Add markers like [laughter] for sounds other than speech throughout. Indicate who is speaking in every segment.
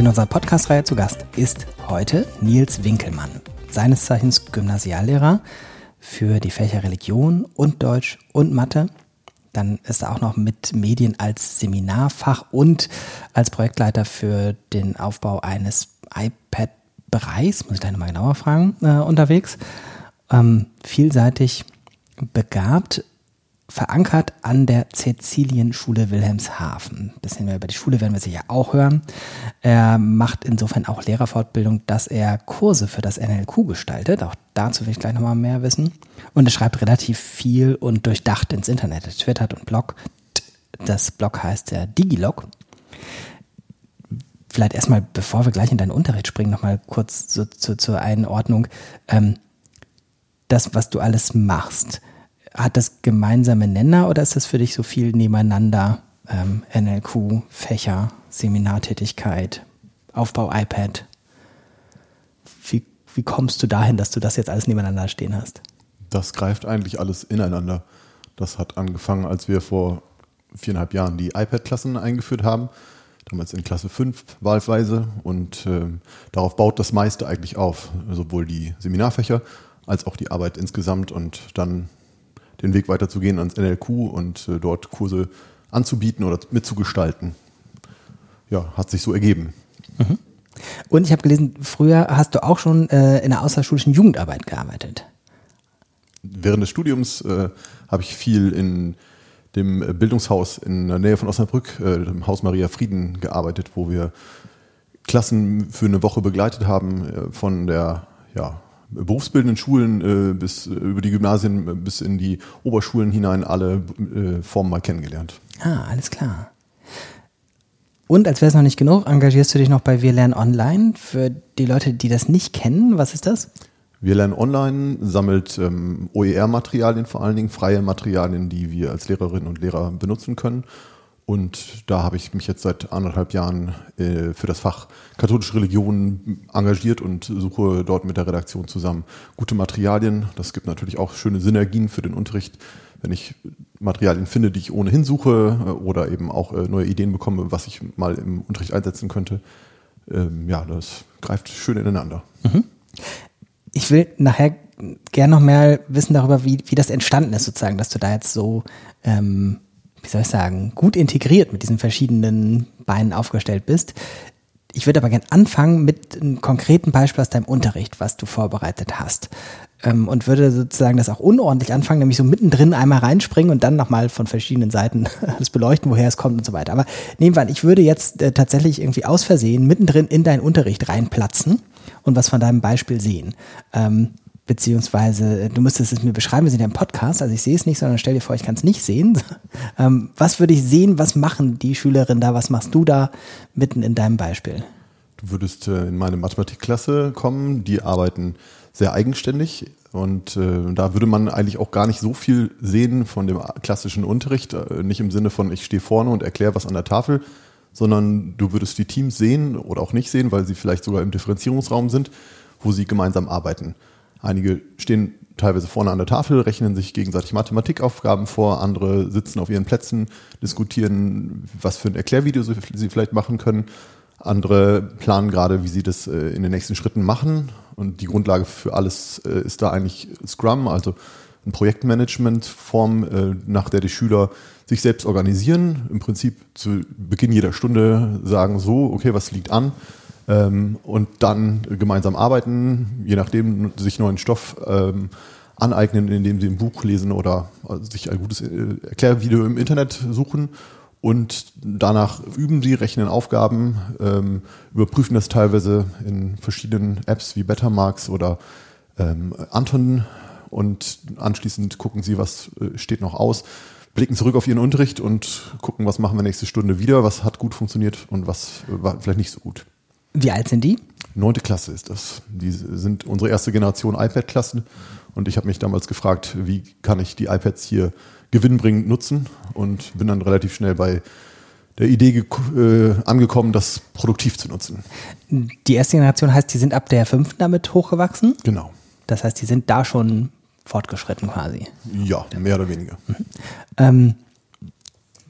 Speaker 1: In unserer Podcast-Reihe zu Gast ist heute Nils Winkelmann, seines Zeichens Gymnasiallehrer für die Fächer Religion und Deutsch und Mathe. Dann ist er auch noch mit Medien als Seminarfach und als Projektleiter für den Aufbau eines iPad-Bereichs, muss ich gleich nochmal genauer fragen, äh, unterwegs. Ähm, vielseitig begabt, verankert an der Cäcilienschule Wilhelmshaven. Bisschen mehr über die Schule werden wir sicher auch hören. Er macht insofern auch Lehrerfortbildung, dass er Kurse für das NLQ gestaltet. Auch dazu will ich gleich nochmal mehr wissen. Und er schreibt relativ viel und durchdacht ins Internet. Er twittert und bloggt. Das Blog heißt der Digilog. Vielleicht erstmal, bevor wir gleich in deinen Unterricht springen, nochmal kurz so, zu, zur Einordnung. Ähm, das, was du alles machst, hat das gemeinsame Nenner oder ist das für dich so viel nebeneinander? Ähm, NLQ, Fächer, Seminartätigkeit, Aufbau iPad. Wie, wie kommst du dahin, dass du das jetzt alles nebeneinander stehen hast?
Speaker 2: Das greift eigentlich alles ineinander. Das hat angefangen, als wir vor viereinhalb Jahren die iPad-Klassen eingeführt haben. Damals in Klasse 5 wahlweise. Und äh, darauf baut das meiste eigentlich auf. Sowohl die Seminarfächer als auch die Arbeit insgesamt. Und dann den Weg weiterzugehen ans NLQ und äh, dort Kurse anzubieten oder mitzugestalten. Ja, hat sich so ergeben.
Speaker 1: Mhm. Und ich habe gelesen, früher hast du auch schon äh, in der außerschulischen Jugendarbeit gearbeitet.
Speaker 2: Während des Studiums äh, habe ich viel in dem Bildungshaus in der Nähe von Osnabrück, äh, dem Haus Maria Frieden, gearbeitet, wo wir Klassen für eine Woche begleitet haben, äh, von der ja, berufsbildenden Schulen äh, bis äh, über die Gymnasien äh, bis in die Oberschulen hinein alle äh, Formen mal kennengelernt.
Speaker 1: Ah, alles klar. Und als wäre es noch nicht genug, engagierst du dich noch bei Wir lernen online. Für die Leute, die das nicht kennen, was ist das?
Speaker 2: Wir lernen online, sammelt ähm, OER-Materialien, vor allen Dingen freie Materialien, die wir als Lehrerinnen und Lehrer benutzen können und da habe ich mich jetzt seit anderthalb Jahren äh, für das Fach katholische Religion engagiert und suche dort mit der Redaktion zusammen gute Materialien. Das gibt natürlich auch schöne Synergien für den Unterricht, wenn ich Materialien finde, die ich ohnehin suche äh, oder eben auch äh, neue Ideen bekomme, was ich mal im Unterricht einsetzen könnte. Ähm, ja, das greift schön ineinander. Mhm.
Speaker 1: Ich will nachher gerne noch mehr wissen darüber, wie, wie das entstanden ist, sozusagen, dass du da jetzt so ähm wie soll ich sagen, gut integriert mit diesen verschiedenen Beinen aufgestellt bist. Ich würde aber gerne anfangen mit einem konkreten Beispiel aus deinem Unterricht, was du vorbereitet hast. Ähm, und würde sozusagen das auch unordentlich anfangen, nämlich so mittendrin einmal reinspringen und dann nochmal von verschiedenen Seiten [laughs] das beleuchten, woher es kommt und so weiter. Aber nehmen wir an, ich würde jetzt äh, tatsächlich irgendwie aus Versehen mittendrin in deinen Unterricht reinplatzen und was von deinem Beispiel sehen. Beziehungsweise du müsstest es mir beschreiben, wir sind ja im Podcast, also ich sehe es nicht, sondern stell dir vor, ich kann es nicht sehen. [laughs] Ähm, was würde ich sehen, was machen die Schülerinnen da, was machst du da mitten in deinem Beispiel?
Speaker 2: Du würdest äh, in meine Mathematikklasse kommen, die arbeiten sehr eigenständig und äh, da würde man eigentlich auch gar nicht so viel sehen von dem klassischen Unterricht, äh, nicht im Sinne von ich stehe vorne und erkläre was an der Tafel, sondern du würdest die Teams sehen oder auch nicht sehen, weil sie vielleicht sogar im Differenzierungsraum sind, wo sie gemeinsam arbeiten. Einige stehen teilweise vorne an der Tafel, rechnen sich gegenseitig Mathematikaufgaben vor, andere sitzen auf ihren Plätzen, diskutieren, was für ein Erklärvideo sie, vielleicht machen können. Andere planen gerade, wie sie das äh, in den nächsten Schritten machen. Und die Grundlage für alles äh, ist da eigentlich Scrum, also eine Projektmanagement-Form, äh, nach der die Schüler sich selbst organisieren. Im Prinzip zu Beginn jeder Stunde sagen so, okay, was liegt an? Ähm, und dann gemeinsam arbeiten, je nachdem sich neuen Stoff ähm, aneignen, indem sie ein Buch lesen oder also sich ein gutes äh, Erklärvideo im Internet suchen und danach üben sie, rechnen Aufgaben, ähm, überprüfen das teilweise in verschiedenen Apps wie Betamax oder ähm, Anton und anschließend gucken sie, was äh, steht noch aus, blicken zurück auf ihren Unterricht und gucken, was machen wir nächste Stunde wieder, was hat gut funktioniert und was war vielleicht nicht so gut.
Speaker 1: Wie alt sind die?
Speaker 2: Neunte Klasse ist das. Die sind unsere erste Generation iPad-Klassen. Und ich habe mich damals gefragt, wie kann ich die iPads hier gewinnbringend nutzen? Und bin dann relativ schnell bei der Idee äh, angekommen, das produktiv zu nutzen.
Speaker 1: Die erste Generation heißt, die sind ab der fünften damit hochgewachsen?
Speaker 2: Genau.
Speaker 1: Das heißt, die sind da schon fortgeschritten quasi?
Speaker 2: Ja, mehr oder weniger. Mhm.
Speaker 1: Ähm,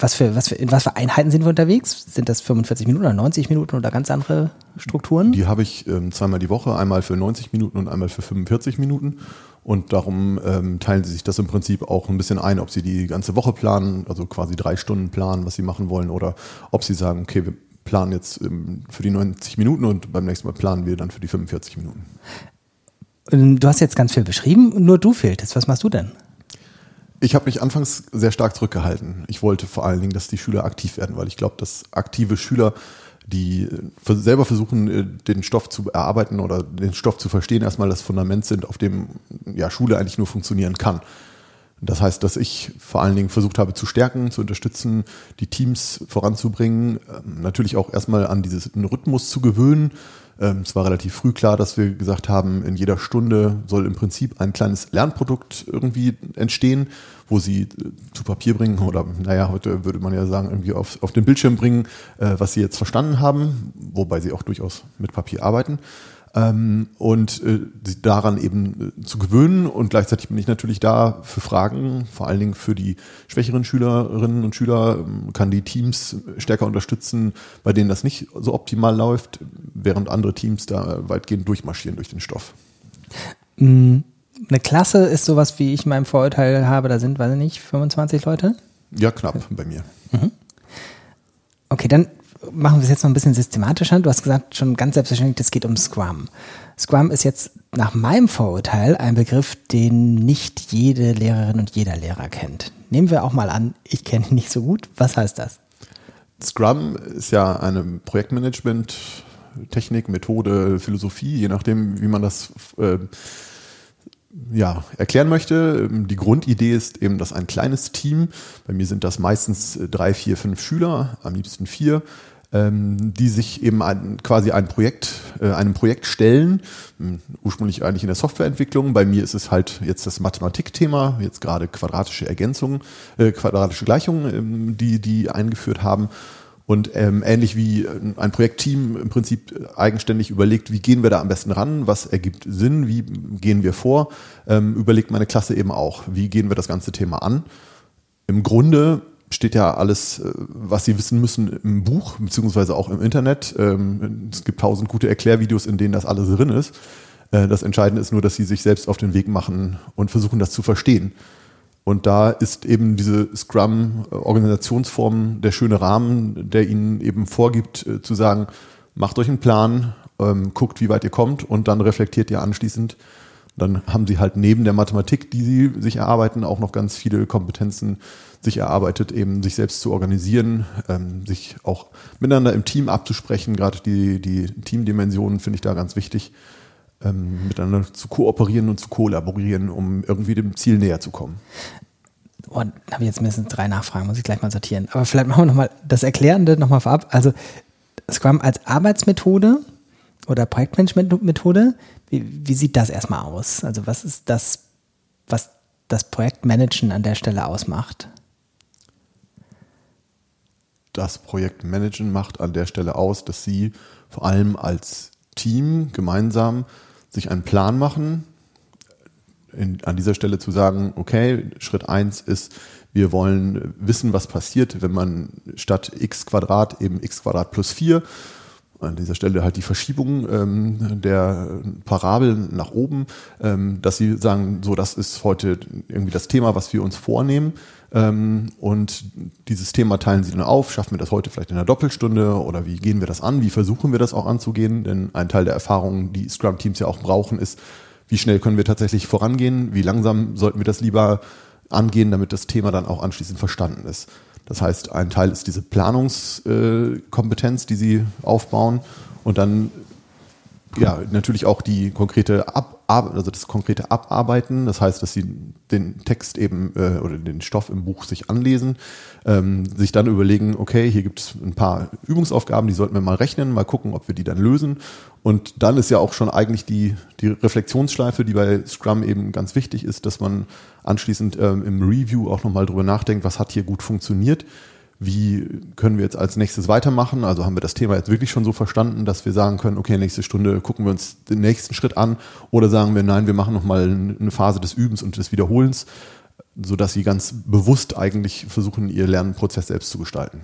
Speaker 1: was für, was für, in was für Einheiten sind wir unterwegs? Sind das 45 Minuten oder 90 Minuten oder ganz andere Strukturen?
Speaker 2: Die habe ich ähm, zweimal die Woche, einmal für 90 Minuten und einmal für 45 Minuten. Und darum ähm, teilen sie sich das im Prinzip auch ein bisschen ein, ob sie die ganze Woche planen, also quasi drei Stunden planen, was sie machen wollen, oder ob sie sagen, okay, wir planen jetzt ähm, für die 90 Minuten und beim nächsten Mal planen wir dann für die 45 Minuten.
Speaker 1: Ähm, du hast jetzt ganz viel beschrieben, nur du fehltest. Was machst du denn?
Speaker 2: Ich habe mich anfangs sehr stark zurückgehalten. Ich wollte vor allen Dingen, dass die Schüler aktiv werden, weil ich glaube, dass aktive Schüler, die äh, selber versuchen, äh, den Stoff zu erarbeiten oder den Stoff zu verstehen, erstmal das Fundament sind, auf dem ja, Schule eigentlich nur funktionieren kann. Das heißt, dass ich vor allen Dingen versucht habe zu stärken, zu unterstützen, die Teams voranzubringen, ähm, natürlich auch erstmal an diesen Rhythmus zu gewöhnen, ähm, es war relativ früh klar, dass wir gesagt haben, in jeder Stunde soll im Prinzip ein kleines Lernprodukt irgendwie entstehen, wo sie äh, zu Papier bringen oder, naja, heute würde man ja sagen, irgendwie auf, auf den Bildschirm bringen, äh, was sie jetzt verstanden haben, wobei sie auch durchaus mit Papier arbeiten ähm, und äh, daran eben äh, zu gewöhnen. Und gleichzeitig bin ich natürlich da für Fragen, vor allen Dingen für die schwächeren Schülerinnen und Schüler, ähm, kann die Teams stärker unterstützen, bei denen das nicht so optimal läuft, während andere Teams da weitgehend durchmarschieren durch den Stoff.
Speaker 1: Mm, eine Klasse ist sowas, wie ich meinem Vorurteil habe, da sind, weiß ich nicht, 25 Leute?
Speaker 2: Ja, knapp bei mir.
Speaker 1: Mhm. Okay, dann machen wir es jetzt noch ein bisschen systematischer. Du hast gesagt, schon ganz selbstverständlich, es geht um Scrum. Scrum ist jetzt nach meinem Vorurteil ein Begriff, den nicht jede Lehrerin und jeder Lehrer kennt. Nehmen wir auch mal an, ich kenne ihn nicht so gut. Was heißt das?
Speaker 2: Scrum ist ja eine Projektmanagement Technik, Methode, Philosophie, je nachdem, wie man das äh, ja, erklären möchte. Die Grundidee ist eben, dass ein kleines Team, bei mir sind das meistens drei, vier, fünf Schüler, am liebsten vier, die sich eben ein, quasi ein Projekt, äh, einem Projekt stellen, hm, ursprünglich eigentlich in der Softwareentwicklung. Bei mir ist es halt jetzt das Mathematikthema, jetzt gerade quadratische Ergänzungen, äh, quadratische Gleichungen, ähm, die die eingeführt haben. Und ähm, ähnlich wie ein Projektteam im Prinzip eigenständig überlegt, wie gehen wir da am besten ran, was ergibt Sinn, wie gehen wir vor, ähm, überlegt meine Klasse eben auch, wie gehen wir das ganze Thema an. Im Grunde steht ja alles, äh, was Sie wissen müssen, im Buch, beziehungsweise auch im Internet. Ähm, es gibt tausend gute Erklärvideos, in denen das alles drin ist. Äh, das Entscheidende ist nur, dass Sie sich selbst auf den Weg machen und versuchen, das zu verstehen. Und da ist eben diese Scrum-Organisationsform der schöne Rahmen, der Ihnen eben vorgibt, äh, zu sagen, macht euch einen Plan, ähm, guckt, wie weit ihr kommt und dann reflektiert ihr anschließend. Dann haben Sie halt neben der Mathematik, die Sie sich erarbeiten, auch noch ganz viele Kompetenzen, sich erarbeitet, eben sich selbst zu organisieren, ähm, sich auch miteinander im Team abzusprechen. Gerade die, die Teamdimensionen finde ich da ganz wichtig, ähm, miteinander zu kooperieren und zu kollaborieren, um irgendwie dem Ziel näher zu kommen.
Speaker 1: Oh, habe ich jetzt mindestens drei Nachfragen, muss ich gleich mal sortieren. Aber vielleicht machen wir nochmal das Erklärende nochmal vorab. Also Scrum als Arbeitsmethode oder Projektmanagement-Methode, wie, wie sieht das erstmal aus? Also was ist das, was das Projektmanagen an der Stelle ausmacht?
Speaker 2: das Projektmanagen macht an der Stelle aus, dass Sie vor allem als Team gemeinsam sich einen Plan machen, in, an dieser Stelle zu sagen, okay, Schritt eins ist, wir wollen wissen, was passiert, wenn man statt x Quadrat eben x Quadrat plus vier an dieser Stelle halt die Verschiebung ähm, der Parabel nach oben, ähm, dass sie sagen, so das ist heute irgendwie das Thema, was wir uns vornehmen. Ähm, und dieses Thema teilen sie dann auf, schaffen wir das heute vielleicht in einer Doppelstunde oder wie gehen wir das an, wie versuchen wir das auch anzugehen? Denn ein Teil der Erfahrungen, die Scrum-Teams ja auch brauchen, ist, wie schnell können wir tatsächlich vorangehen, wie langsam sollten wir das lieber angehen, damit das Thema dann auch anschließend verstanden ist. Das heißt, ein Teil ist diese Planungskompetenz, die sie aufbauen und dann ja natürlich auch die konkrete Ab also das konkrete Abarbeiten. Das heißt, dass sie den Text eben äh, oder den Stoff im Buch sich anlesen, ähm, sich dann überlegen, okay, hier gibt es ein paar Übungsaufgaben, die sollten wir mal rechnen, mal gucken, ob wir die dann lösen. Und dann ist ja auch schon eigentlich die, die Reflexionsschleife, die bei Scrum eben ganz wichtig ist, dass man anschließend ähm, im Review auch nochmal drüber nachdenkt, was hat hier gut funktioniert, wie können wir jetzt als nächstes weitermachen? Also haben wir das Thema jetzt wirklich schon so verstanden, dass wir sagen können, okay, nächste Stunde gucken wir uns den nächsten Schritt an oder sagen wir, nein, wir machen nochmal eine Phase des Übens und des Wiederholens. sodass sie ganz bewusst eigentlich versuchen, ihr Lernprozess selbst zu gestalten.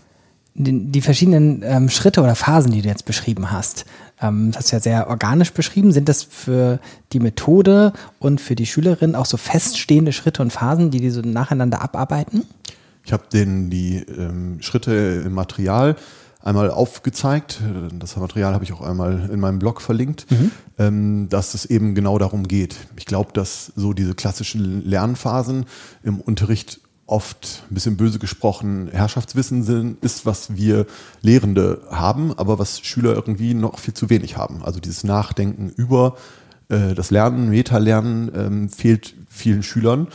Speaker 1: Die, verschiedenen ähm, Schritte oder Phasen, die du jetzt beschrieben hast, ähm, das hast du ja sehr organisch beschrieben. Sind das für die Methode und für die Schülerin auch so feststehende Schritte und Phasen, die die so nacheinander abarbeiten?
Speaker 2: Ich habe denen die ähm, Schritte im Material einmal aufgezeigt. Das Material habe ich auch einmal in meinem Blog verlinkt, mhm. ähm, dass es eben genau darum geht. Ich glaube, dass so diese klassischen Lernphasen im Unterricht oft ein bisschen böse gesprochen Herrschaftswissen sind, ist, was wir Lehrende haben, aber was Schüler irgendwie noch viel zu wenig haben. Also dieses Nachdenken über äh, das Lernen, Meta-Lernen ähm, fehlt vielen Schülern.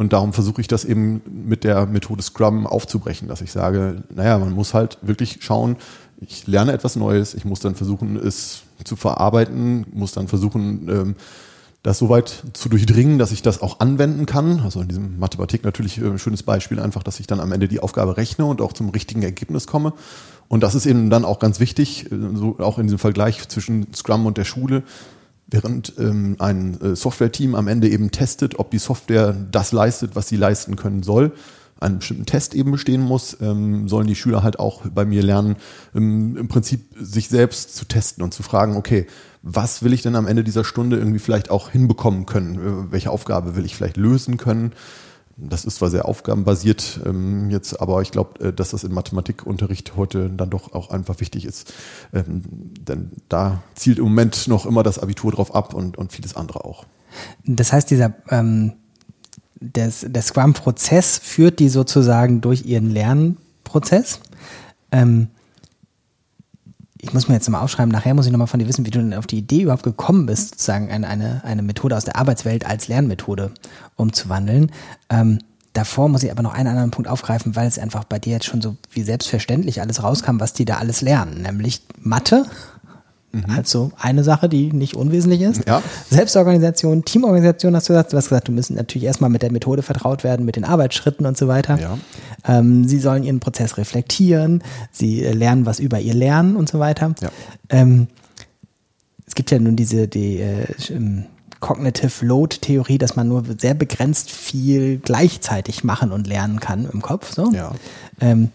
Speaker 2: Und darum versuche ich das eben mit der Methode Scrum aufzubrechen, dass ich sage, naja, man muss halt wirklich schauen, ich lerne etwas Neues, ich muss dann versuchen, es zu verarbeiten, muss dann versuchen, ähm, das so weit zu durchdringen, dass ich das auch anwenden kann. Also in diesem Mathematik natürlich ein äh, schönes Beispiel einfach, dass ich dann am Ende die Aufgabe rechne und auch zum richtigen Ergebnis komme. Und das ist eben dann auch ganz wichtig, äh, so auch in diesem Vergleich zwischen Scrum und der Schule, während ähm, ein äh, Software-Team am Ende eben testet, ob die Software das leistet, was sie leisten können soll, einen bestimmten Test eben bestehen muss, ähm, sollen die Schüler halt auch bei mir lernen, ähm, im Prinzip sich selbst zu testen und zu fragen, okay, was will ich denn am Ende dieser Stunde irgendwie vielleicht auch hinbekommen können? Äh, welche Aufgabe will ich vielleicht lösen können? Das ist zwar sehr aufgabenbasiert ähm, jetzt, aber ich glaube, äh, dass das im Mathematikunterricht heute dann doch auch einfach wichtig ist. Ähm, denn da zielt im Moment noch immer das Abitur drauf ab und, und vieles andere auch.
Speaker 1: Das heißt, dieser ähm, des, der Scrum-Prozess führt die sozusagen durch ihren Lernprozess. Ähm, ich muss mir jetzt mal aufschreiben, nachher muss ich nochmal von dir wissen, wie du denn auf die Idee überhaupt gekommen bist, sozusagen eine, eine, eine Methode aus der Arbeitswelt als Lernmethode umzuwandeln. Ähm, davor muss ich aber noch einen anderen Punkt aufgreifen, weil es einfach bei dir jetzt schon so wie selbstverständlich alles rauskam, was die da alles lernen, nämlich Mathe Mhm. Also eine Sache, die nicht unwesentlich ist. Ja. Selbstorganisation, Teamorganisation hast du gesagt. Du hast gesagt, du müssen natürlich erstmal mit der Methode vertraut werden, mit den Arbeitsschritten und so weiter. Ja. Ähm, sie sollen ihren Prozess reflektieren, sie lernen was über ihr Lernen und so weiter. Ja. Ähm, es gibt ja nun diese die, äh, ähm, Cognitive Load Theorie, dass man nur sehr begrenzt viel gleichzeitig machen und lernen kann im Kopf. So. Ja. Ähm,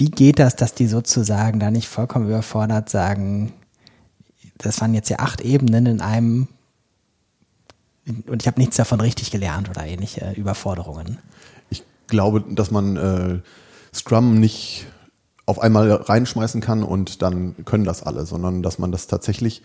Speaker 1: wie geht das, dass die sozusagen da nicht vollkommen überfordert sagen, das waren jetzt ja acht Ebenen in einem und ich habe nichts davon richtig gelernt oder ähnliche Überforderungen?
Speaker 2: Ich glaube, dass man äh, Scrum nicht auf einmal reinschmeißen kann und dann können das alle, sondern dass man das tatsächlich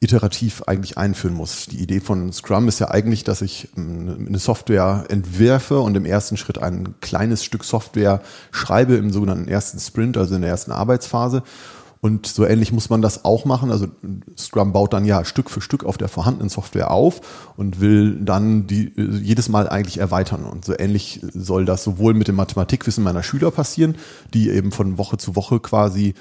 Speaker 2: iterativ eigentlich einführen muss. Die Idee von Scrum ist ja eigentlich, dass ich ähm, eine Software entwerfe und im ersten Schritt ein kleines Stück Software schreibe im sogenannten ersten Sprint, also in der ersten Arbeitsphase. Und so ähnlich muss man das auch machen. Also Scrum baut dann ja Stück für Stück auf der vorhandenen Software auf und will dann die äh, jedes Mal eigentlich erweitern. Und so ähnlich soll das sowohl mit dem Mathematikwissen meiner Schüler passieren, die eben von Woche zu Woche quasi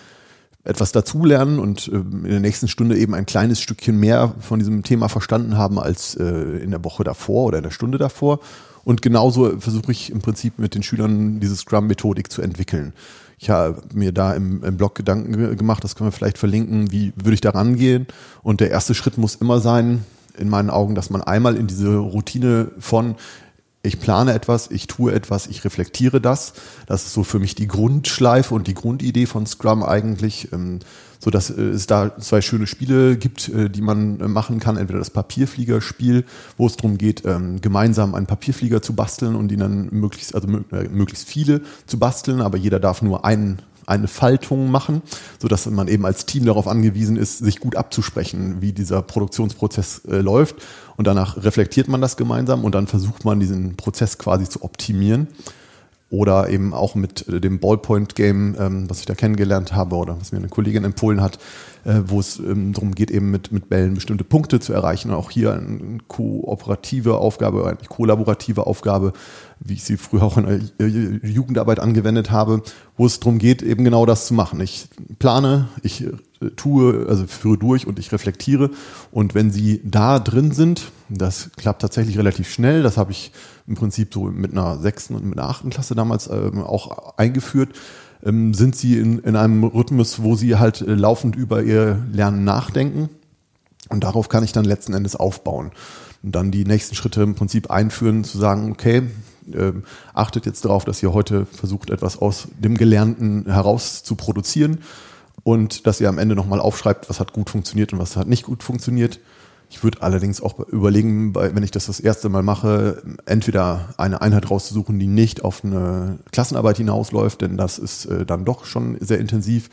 Speaker 2: etwas dazulernen und äh, in der nächsten Stunde eben ein kleines Stückchen mehr von diesem Thema verstanden haben als äh, in der Woche davor oder in der Stunde davor. Und genauso versuche ich im Prinzip mit den Schülern diese Scrum-Methodik zu entwickeln. Ich habe mir da im, im Blog Gedanken gemacht, das können wir vielleicht verlinken, wie würde ich da rangehen. Und der erste Schritt muss immer sein, in meinen Augen, dass man einmal in diese Routine von ich plane etwas, ich tue etwas, ich reflektiere das. Das ist so für mich die Grundschleife und die Grundidee von Scrum eigentlich, ähm, so dass äh, es da zwei schöne Spiele gibt, äh, die man äh, machen kann. Entweder das Papierfliegerspiel, wo es darum geht, ähm, gemeinsam einen Papierflieger zu basteln und ihn dann möglichst, also möglichst viele zu basteln, aber jeder darf nur einen eine Faltung machen, so dass man eben als Team darauf angewiesen ist, sich gut abzusprechen, wie dieser Produktionsprozess äh, läuft. Und danach reflektiert man das gemeinsam und dann versucht man diesen Prozess quasi zu optimieren. Oder eben auch mit dem Ballpoint-Game, ähm, was ich da kennengelernt habe oder was mir eine Kollegin empfohlen hat, äh, wo es ähm, darum geht, eben mit, mit Bällen bestimmte Punkte zu erreichen. auch hier eine kooperative Aufgabe, eine kollaborative Aufgabe, wie ich sie früher auch in der Jugendarbeit angewendet habe, wo es darum geht, eben genau das zu machen. Ich plane, ich äh, tue, also führe durch und ich reflektiere. Und wenn sie da drin sind, das klappt tatsächlich relativ schnell, das habe ich im Prinzip so mit einer sechsten und mit einer achten Klasse damals ähm, auch eingeführt, ähm, sind sie in, in einem Rhythmus, wo sie halt äh, laufend über ihr Lernen nachdenken. Und darauf kann ich dann letzten Endes aufbauen. Und dann die nächsten Schritte im Prinzip einführen, zu sagen, okay, äh, achtet jetzt darauf, dass ihr heute versucht, etwas aus dem Gelernten heraus zu produzieren und dass ihr am Ende nochmal aufschreibt, was hat gut funktioniert und was hat nicht gut funktioniert. Ich würde allerdings auch überlegen, wenn ich das das erste Mal mache, entweder eine Einheit rauszusuchen, die nicht auf eine Klassenarbeit hinausläuft, denn das ist äh, dann doch schon sehr intensiv,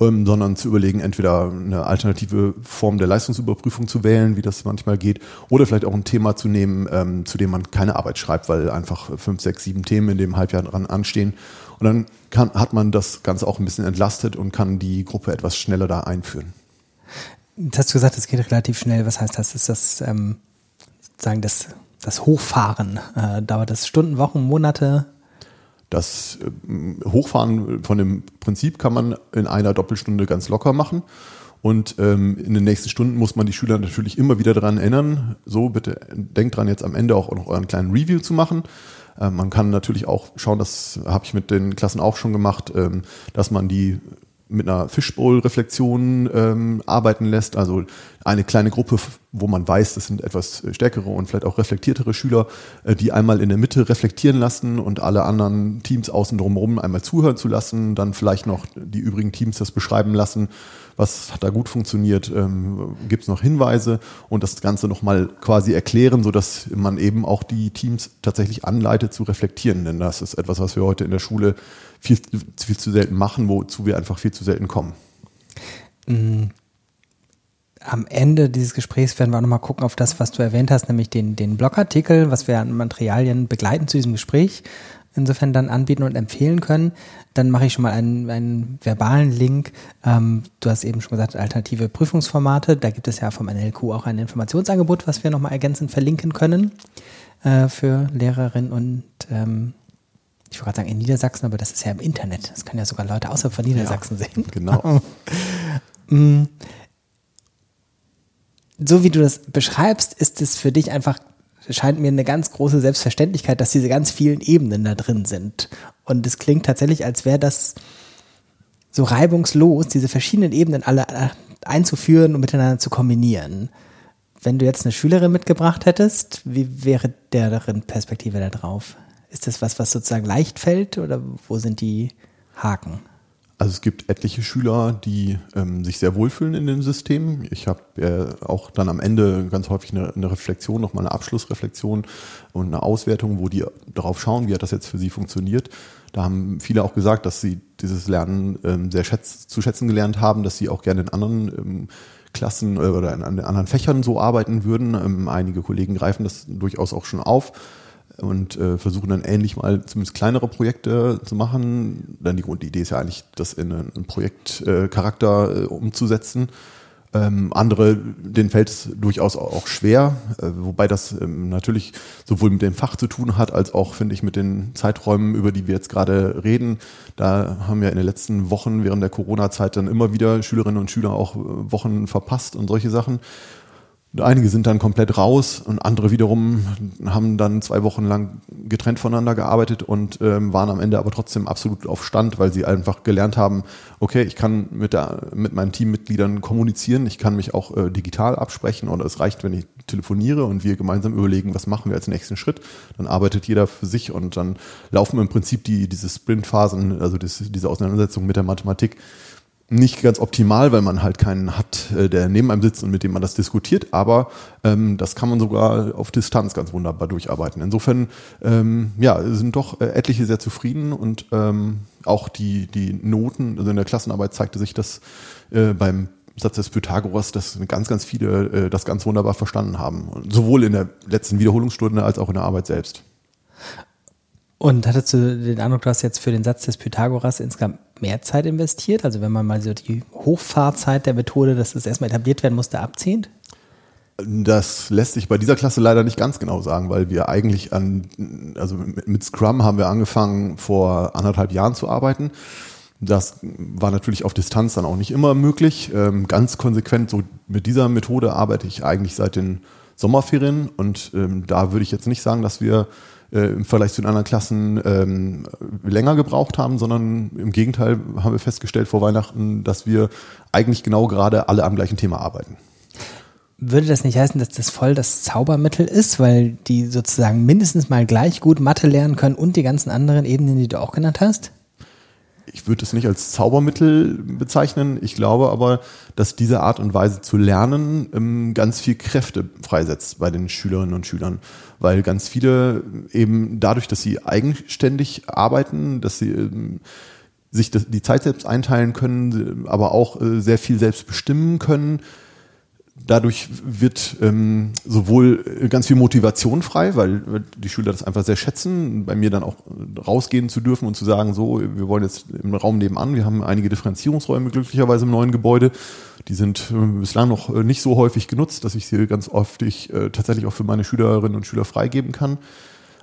Speaker 2: ähm, sondern zu überlegen, entweder eine alternative Form der Leistungsüberprüfung zu wählen, wie das manchmal geht, oder vielleicht auch ein Thema zu nehmen, ähm, zu dem man keine Arbeit schreibt, weil einfach fünf, sechs, sieben Themen in dem Halbjahr dran anstehen. Und dann kann, hat man das Ganze auch ein bisschen entlastet und kann die Gruppe etwas schneller da einführen.
Speaker 1: Jetzt hast du gesagt, es geht relativ schnell. Was heißt das? Ist das ähm, sozusagen das, das Hochfahren? Äh, dauert das Stunden, Wochen, Monate?
Speaker 2: Das äh, Hochfahren von dem Prinzip kann man in einer Doppelstunde ganz locker machen. Und ähm, in den nächsten Stunden muss man die Schüler natürlich immer wieder daran erinnern, so bitte denkt dran, jetzt am Ende auch noch euren kleinen Review zu machen. Ähm, man kann natürlich auch schauen, das habe ich mit den Klassen auch schon gemacht, ähm, dass man die mit einer Fishbowl-Reflexion ähm, arbeiten lässt. Also eine kleine Gruppe, wo man weiß, das sind etwas stärkere und vielleicht auch reflektiertere Schüler, äh, die einmal in der Mitte reflektieren lassen und alle anderen Teams außen drumherum einmal zuhören zu lassen, dann vielleicht noch die übrigen Teams das beschreiben lassen, was hat da gut funktioniert, ähm, gibt es noch Hinweise und das Ganze nochmal quasi erklären, sodass man eben auch die Teams tatsächlich anleitet zu reflektieren. Denn das ist etwas, was wir heute in der Schule viel, viel zu selten machen, wozu wir einfach viel zu selten kommen.
Speaker 1: Mm. Am Ende dieses Gesprächs werden wir auch nochmal gucken auf das, was du erwähnt hast, nämlich den, den Blogartikel, was wir an Materialien begleiten zu diesem Gespräch insofern dann anbieten und empfehlen können. Dann mache ich schon mal einen, einen verbalen Link. Ähm, du hast eben schon gesagt, alternative Prüfungsformate. Da gibt es ja vom NLQ auch ein Informationsangebot, was wir nochmal ergänzend verlinken können äh, für Lehrerinnen und ähm, ich wollte gerade sagen in Niedersachsen, aber das ist ja im Internet. Das kann ja sogar Leute außerhalb von Niedersachsen ja, sehen.
Speaker 2: Genau. [laughs]
Speaker 1: So wie du das beschreibst, ist es für dich einfach scheint mir eine ganz große Selbstverständlichkeit, dass diese ganz vielen Ebenen da drin sind. Und es klingt tatsächlich, als wäre das so reibungslos, diese verschiedenen Ebenen alle einzuführen und miteinander zu kombinieren. Wenn du jetzt eine Schülerin mitgebracht hättest, wie wäre deren Perspektive da drauf? Ist das was, was sozusagen leicht fällt oder wo sind die Haken?
Speaker 2: Also es gibt etliche Schüler, die ähm, sich sehr wohlfühlen in dem System. Ich habe äh, auch dann am Ende ganz häufig eine, eine Reflexion, nochmal eine Abschlussreflexion und eine Auswertung, wo die darauf schauen, wie hat das jetzt für sie funktioniert. Da haben viele auch gesagt, dass sie dieses Lernen ähm, sehr schätz, zu schätzen gelernt haben, dass sie auch gerne in anderen ähm, Klassen äh, oder in, in anderen Fächern so arbeiten würden. Ähm, einige Kollegen greifen das durchaus auch schon auf und äh, versuchen dann ähnlich mal zumindest kleinere Projekte zu machen. Dann die Grundidee ist ja eigentlich, das in einen Projektcharakter äh, äh, umzusetzen. Ähm, andere, denen fällt es durchaus auch schwer, äh, wobei das ähm, natürlich sowohl mit dem Fach zu tun hat, als auch, finde ich, mit den Zeiträumen, über die wir jetzt gerade reden. Da haben wir in den letzten Wochen während der Corona-Zeit dann immer wieder Schülerinnen und Schüler auch äh, Wochen verpasst und solche Sachen. Einige sind dann komplett raus und andere wiederum haben dann zwei Wochen lang getrennt voneinander gearbeitet und ähm, waren am Ende aber trotzdem absolut auf Stand, weil sie einfach gelernt haben, okay, ich kann mit, der, mit meinen Teammitgliedern kommunizieren, ich kann mich auch äh, digital absprechen oder es reicht, wenn ich telefoniere und wir gemeinsam überlegen, was machen wir als nächsten Schritt. Dann arbeitet jeder für sich und dann laufen im Prinzip die, diese Sprintphasen, also das, diese Auseinandersetzung mit der Mathematik nicht ganz optimal, weil man halt keinen hat, äh, der neben einem sitzt und mit dem man das diskutiert, aber ähm, das kann man sogar auf Distanz ganz wunderbar durcharbeiten. Insofern ähm, ja, sind doch äh, etliche sehr zufrieden und ähm, auch die, die Noten, also in der Klassenarbeit zeigte sich das äh, beim Satz des Pythagoras, dass ganz, ganz viele äh, das ganz wunderbar verstanden haben. Sowohl in der letzten Wiederholungsstunde als auch in der Arbeit selbst.
Speaker 1: Und hattest du den Eindruck, du hast jetzt für den Satz des Pythagoras insgesamt mehr Zeit investiert? Also wenn man mal so die Hochfahrzeit der Methode, dass das erstmal etabliert werden musste, abzieht?
Speaker 2: Das lässt sich bei dieser Klasse leider nicht ganz genau sagen, weil wir eigentlich an, also mit Scrum haben wir angefangen vor anderthalb Jahren zu arbeiten. Das war natürlich auf Distanz dann auch nicht immer möglich. Ähm, ganz konsequent so mit dieser Methode arbeite ich eigentlich seit den Sommerferien und ähm, da würde ich jetzt nicht sagen, dass wir äh, im Vergleich zu den anderen Klassen ähm, länger gebraucht haben, sondern im Gegenteil haben wir festgestellt vor Weihnachten, dass wir eigentlich genau gerade alle am gleichen Thema arbeiten.
Speaker 1: würde das nicht heißen, dass das voll das Zaubermittel ist, weil die sozusagen mindestens mal gleich gut Mathe lernen können und die ganzen anderen Ebenen, die du auch genannt hast?
Speaker 2: Ich würde es nicht als Zaubermittel bezeichnen. Ich glaube aber, dass diese Art und Weise zu lernen ähm, ganz viel Kräfte freisetzt bei den Schülerinnen und Schülern. Weil ganz viele eben dadurch, dass sie eigenständig arbeiten, dass sie ähm, sich die Zeit selbst einteilen können, aber auch äh, sehr viel selbst bestimmen können, Dadurch wird ähm, sowohl ganz viel Motivation frei, weil die Schüler das einfach sehr schätzen, bei mir dann auch rausgehen zu dürfen und zu sagen, so, wir wollen jetzt im Raum nebenan, wir haben einige Differenzierungsräume glücklicherweise im neuen Gebäude, die sind äh, bislang noch äh, nicht so häufig genutzt, dass ich sie ganz oft ich, äh, tatsächlich auch für meine Schülerinnen und Schüler freigeben kann.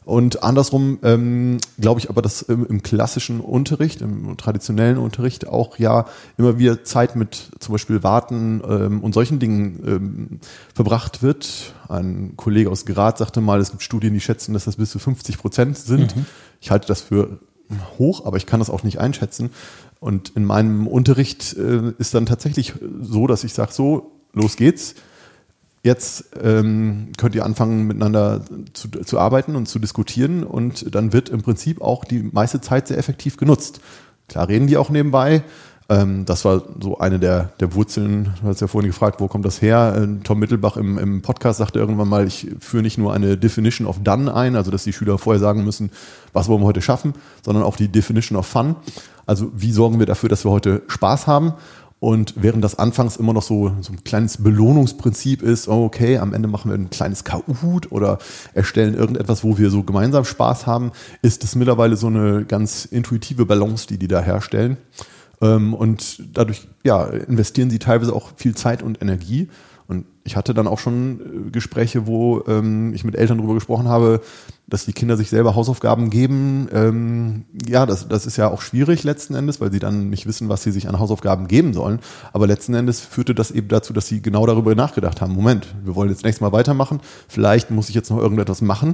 Speaker 2: Und andersrum ähm, glaube ich aber, dass im, im, klassischen Unterricht, im traditionellen Unterricht auch ja immer wieder Zeit mit zum Beispiel Warten ähm, und solchen Dingen ähm, verbracht wird. Ein Kollege aus Graz sagte mal, es gibt Studien, die schätzen, dass das bis zu 50 Prozent sind. Mhm. Ich halte das für hoch, aber ich kann das auch nicht einschätzen. Und in meinem Unterricht äh, ist dann tatsächlich so, dass ich sage, so, los geht's Jetzt ähm, könnt ihr anfangen, miteinander zu, zu arbeiten und zu diskutieren und dann wird im Prinzip auch die meiste Zeit sehr effektiv genutzt. Klar reden die auch nebenbei. Ähm, das war so eine der, der Wurzeln. Du hast ja vorhin gefragt, wo kommt das her? Äh, Tom Mittelbach im, im Podcast sagte irgendwann mal, ich führe nicht nur eine Definition of Done ein, also dass die Schüler vorher sagen müssen, was wollen wir heute schaffen, sondern auch die Definition of Fun. Also wie sorgen wir dafür, dass wir heute Spaß haben? Und während das anfangs immer noch so, so ein kleines Belohnungsprinzip ist, oh, okay, am Ende machen wir ein kleines Kahoot oder erstellen irgendetwas, wo wir so gemeinsam Spaß haben, ist es mittlerweile so eine ganz intuitive Balance, die die da herstellen. Ähm, und dadurch ja, investieren sie teilweise auch viel Zeit und Energie. Und ich hatte dann auch schon äh, Gespräche, wo ähm, ich mit Eltern darüber gesprochen habe, dass die Kinder sich selber Hausaufgaben geben. Ähm, ja, das, das ist ja auch schwierig letzten Endes, weil sie dann nicht wissen, was sie sich an Hausaufgaben geben sollen. Aber letzten Endes führte das eben dazu, dass sie genau darüber nachgedacht haben. Moment, wir wollen jetzt nächstes Mal weitermachen. Vielleicht muss ich jetzt noch irgendetwas machen.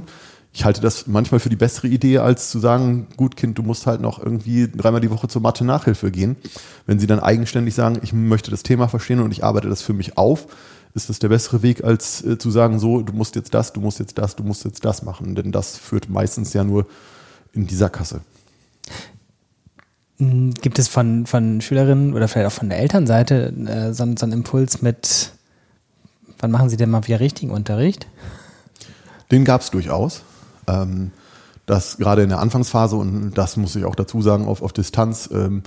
Speaker 2: Ich halte das manchmal für die bessere Idee, als zu sagen, gut Kind, du musst halt noch irgendwie dreimal die Woche zur Mathe-Nachhilfe gehen. Wenn sie dann eigenständig sagen, ich möchte das Thema verstehen und ich arbeite das für mich auf, ist das der bessere Weg, als äh, zu sagen, so, du musst jetzt das, du musst jetzt das, du musst jetzt das machen. Denn das führt meistens ja nur in dieser Kasse.
Speaker 1: Hm, gibt es von, von Schülerinnen oder vielleicht auch von der Elternseite äh, so, so einen Impuls mit, wann machen sie denn mal wieder richtigen Unterricht?
Speaker 2: Den gab es durchaus. Ähm, das gerade in der Anfangsphase, und das muss ich auch dazu sagen, auf, auf Distanz, ähm,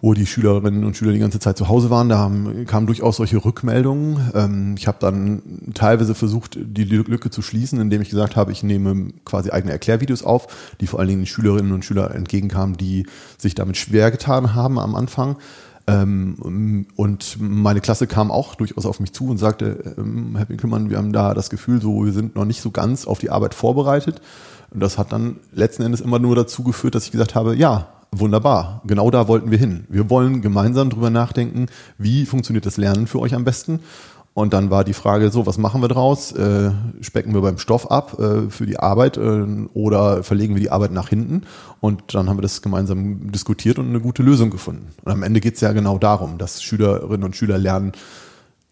Speaker 2: wo die Schülerinnen und Schüler die ganze Zeit zu Hause waren. Da haben, kamen durchaus solche Rückmeldungen. Ähm, ich habe dann teilweise versucht, die Lücke zu schließen, indem ich gesagt habe, ich nehme quasi eigene Erklärvideos auf, die vor allen Dingen den Schülerinnen und Schülern entgegenkamen, die sich damit schwer getan haben am Anfang. Ähm, und meine Klasse kam auch durchaus auf mich zu und sagte, ähm, Herr Winkelmann, wir haben da das Gefühl, so wir sind noch nicht so ganz auf die Arbeit vorbereitet. Und das hat dann letzten Endes immer nur dazu geführt, dass ich gesagt habe, ja, Wunderbar, genau da wollten wir hin. Wir wollen gemeinsam drüber nachdenken, wie funktioniert das Lernen für euch am besten. Und dann war die Frage so, was machen wir draus? Äh, specken wir beim Stoff ab äh, für die Arbeit äh, oder verlegen wir die Arbeit nach hinten? Und dann haben wir das gemeinsam diskutiert und eine gute Lösung gefunden. Und am Ende geht es ja genau darum, dass Schülerinnen und Schüler lernen,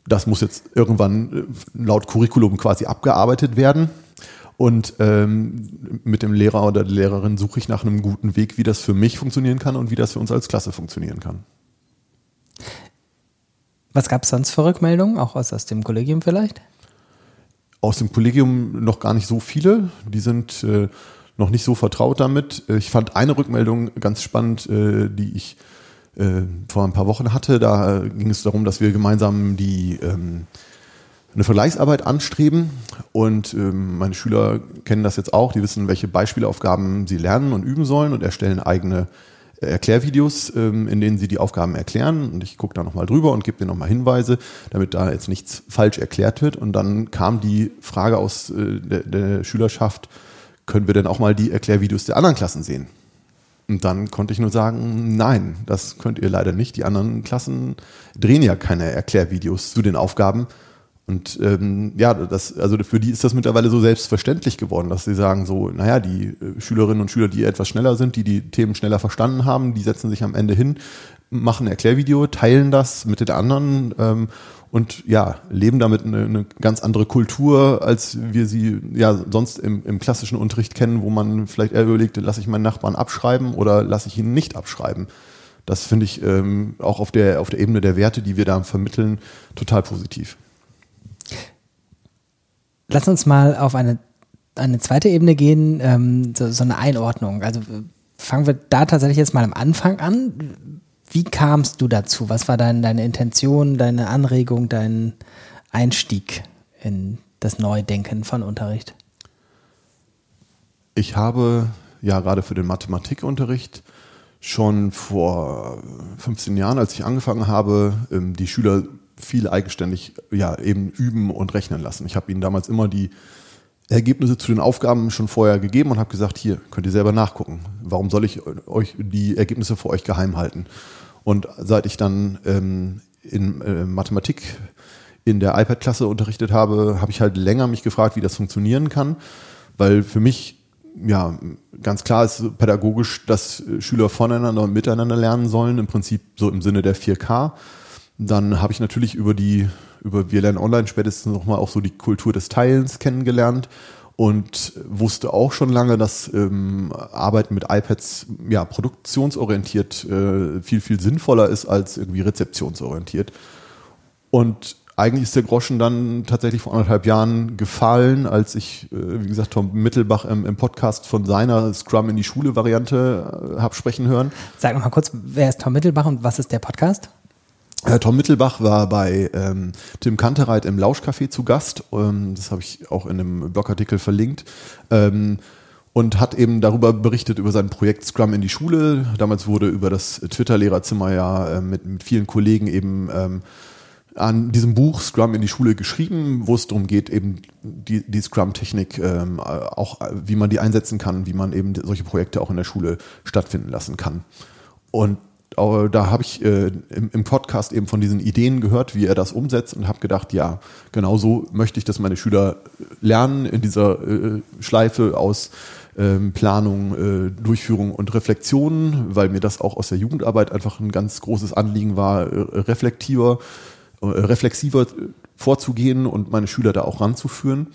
Speaker 2: das muss jetzt irgendwann äh, laut Curriculum quasi abgearbeitet werden. Und ähm, mit dem Lehrer oder der Lehrerin suche ich nach einem guten Weg, wie das für mich funktionieren kann und wie das für uns als Klasse funktionieren kann.
Speaker 1: Was gab es sonst für Rückmeldungen, auch aus, aus dem Kollegium vielleicht?
Speaker 2: Aus dem Kollegium noch gar nicht so viele. Die sind äh, noch nicht so vertraut damit. Ich fand eine Rückmeldung ganz spannend, äh, die ich äh, vor ein paar Wochen hatte. Da ging es darum, dass wir gemeinsam die ähm, eine Vergleichsarbeit anstreben. Und ähm, meine Schüler kennen das jetzt auch, die wissen, welche Beispielaufgaben sie lernen und üben sollen und erstellen eigene äh, Erklärvideos, ähm, in denen sie die Aufgaben erklären. Und ich gucke da nochmal drüber und gebe denen nochmal Hinweise, damit da jetzt nichts falsch erklärt wird. Und dann kam die Frage aus äh, der Schülerschaft, können wir denn auch mal die Erklärvideos der anderen Klassen sehen? Und dann konnte ich nur sagen, nein, das könnt ihr leider nicht. Die anderen Klassen drehen ja keine Erklärvideos zu den Aufgaben, und ähm, ja, das, also für die ist das mittlerweile so selbstverständlich geworden, dass sie sagen so, naja, die äh, Schülerinnen und Schüler, die etwas schneller sind, die die Themen schneller verstanden haben, die setzen sich am Ende hin, machen ein Erklärvideo, teilen das mit den anderen ähm, und ja, leben damit eine, eine ganz andere Kultur, als wir sie ja sonst im, im klassischen Unterricht kennen, wo man vielleicht eher überlegt, lasse ich meinen Nachbarn abschreiben oder lasse ich ihn nicht abschreiben. Das finde ich ähm, auch auf der, auf der Ebene der Werte, die wir da vermitteln, total positiv.
Speaker 1: Lass uns mal auf eine, eine zweite Ebene gehen, ähm, so, so eine Einordnung. Also fangen wir da tatsächlich jetzt mal am Anfang an. Wie kamst du dazu? Was war dein, deine Intention, deine Anregung, dein Einstieg in das Neudenken von Unterricht?
Speaker 2: Ich habe ja gerade für den Mathematikunterricht schon vor 15 Jahren, als ich angefangen habe, ähm, die Schüler viel eigenständig ja, eben üben und rechnen lassen. Ich habe ihnen damals immer die Ergebnisse zu den Aufgaben schon vorher gegeben und habe gesagt, hier könnt ihr selber nachgucken. Warum soll ich euch die Ergebnisse für euch geheim halten? Und seit ich dann ähm, in äh, Mathematik in der iPad-Klasse unterrichtet habe, habe ich halt länger mich gefragt, wie das funktionieren kann, weil für mich ja ganz klar ist pädagogisch, dass Schüler voneinander und miteinander lernen sollen, im Prinzip so im Sinne der 4K. Dann habe ich natürlich über die, über Wir lernen online spätestens nochmal auch so die Kultur des Teilens kennengelernt und wusste auch schon lange, dass ähm, Arbeiten mit iPads ja produktionsorientiert äh, viel, viel sinnvoller ist als irgendwie rezeptionsorientiert. Und eigentlich ist der Groschen dann tatsächlich vor anderthalb Jahren gefallen, als ich, äh, wie gesagt, Tom Mittelbach im, im, Podcast von seiner Scrum in die Schule Variante äh, habe sprechen hören.
Speaker 1: Sag noch mal kurz, wer ist Tom Mittelbach und was ist der Podcast?
Speaker 2: Tom Mittelbach war bei ähm, Tim Kantereit im Lauschcafé zu Gast. Ähm, das habe ich auch in einem Blogartikel verlinkt. Ähm, und hat eben darüber berichtet, über sein Projekt Scrum in die Schule. Damals wurde über das Twitter-Lehrerzimmer ja äh, mit, mit vielen Kollegen eben ähm, an diesem Buch Scrum in die Schule geschrieben, wo es darum geht, eben die, die Scrum-Technik ähm, auch, wie man die einsetzen kann, wie man eben solche Projekte auch in der Schule stattfinden lassen kann. Und da habe ich äh, im, im, Podcast eben von diesen Ideen gehört, wie er das umsetzt und habe gedacht, ja, genau so möchte ich, dass meine Schüler lernen in dieser äh, Schleife aus ähm, Planung, äh, Durchführung und Reflexion, weil mir das auch aus der Jugendarbeit einfach ein ganz großes Anliegen war, äh, reflektiver, äh, reflexiver vorzugehen und meine Schüler da auch ranzuführen.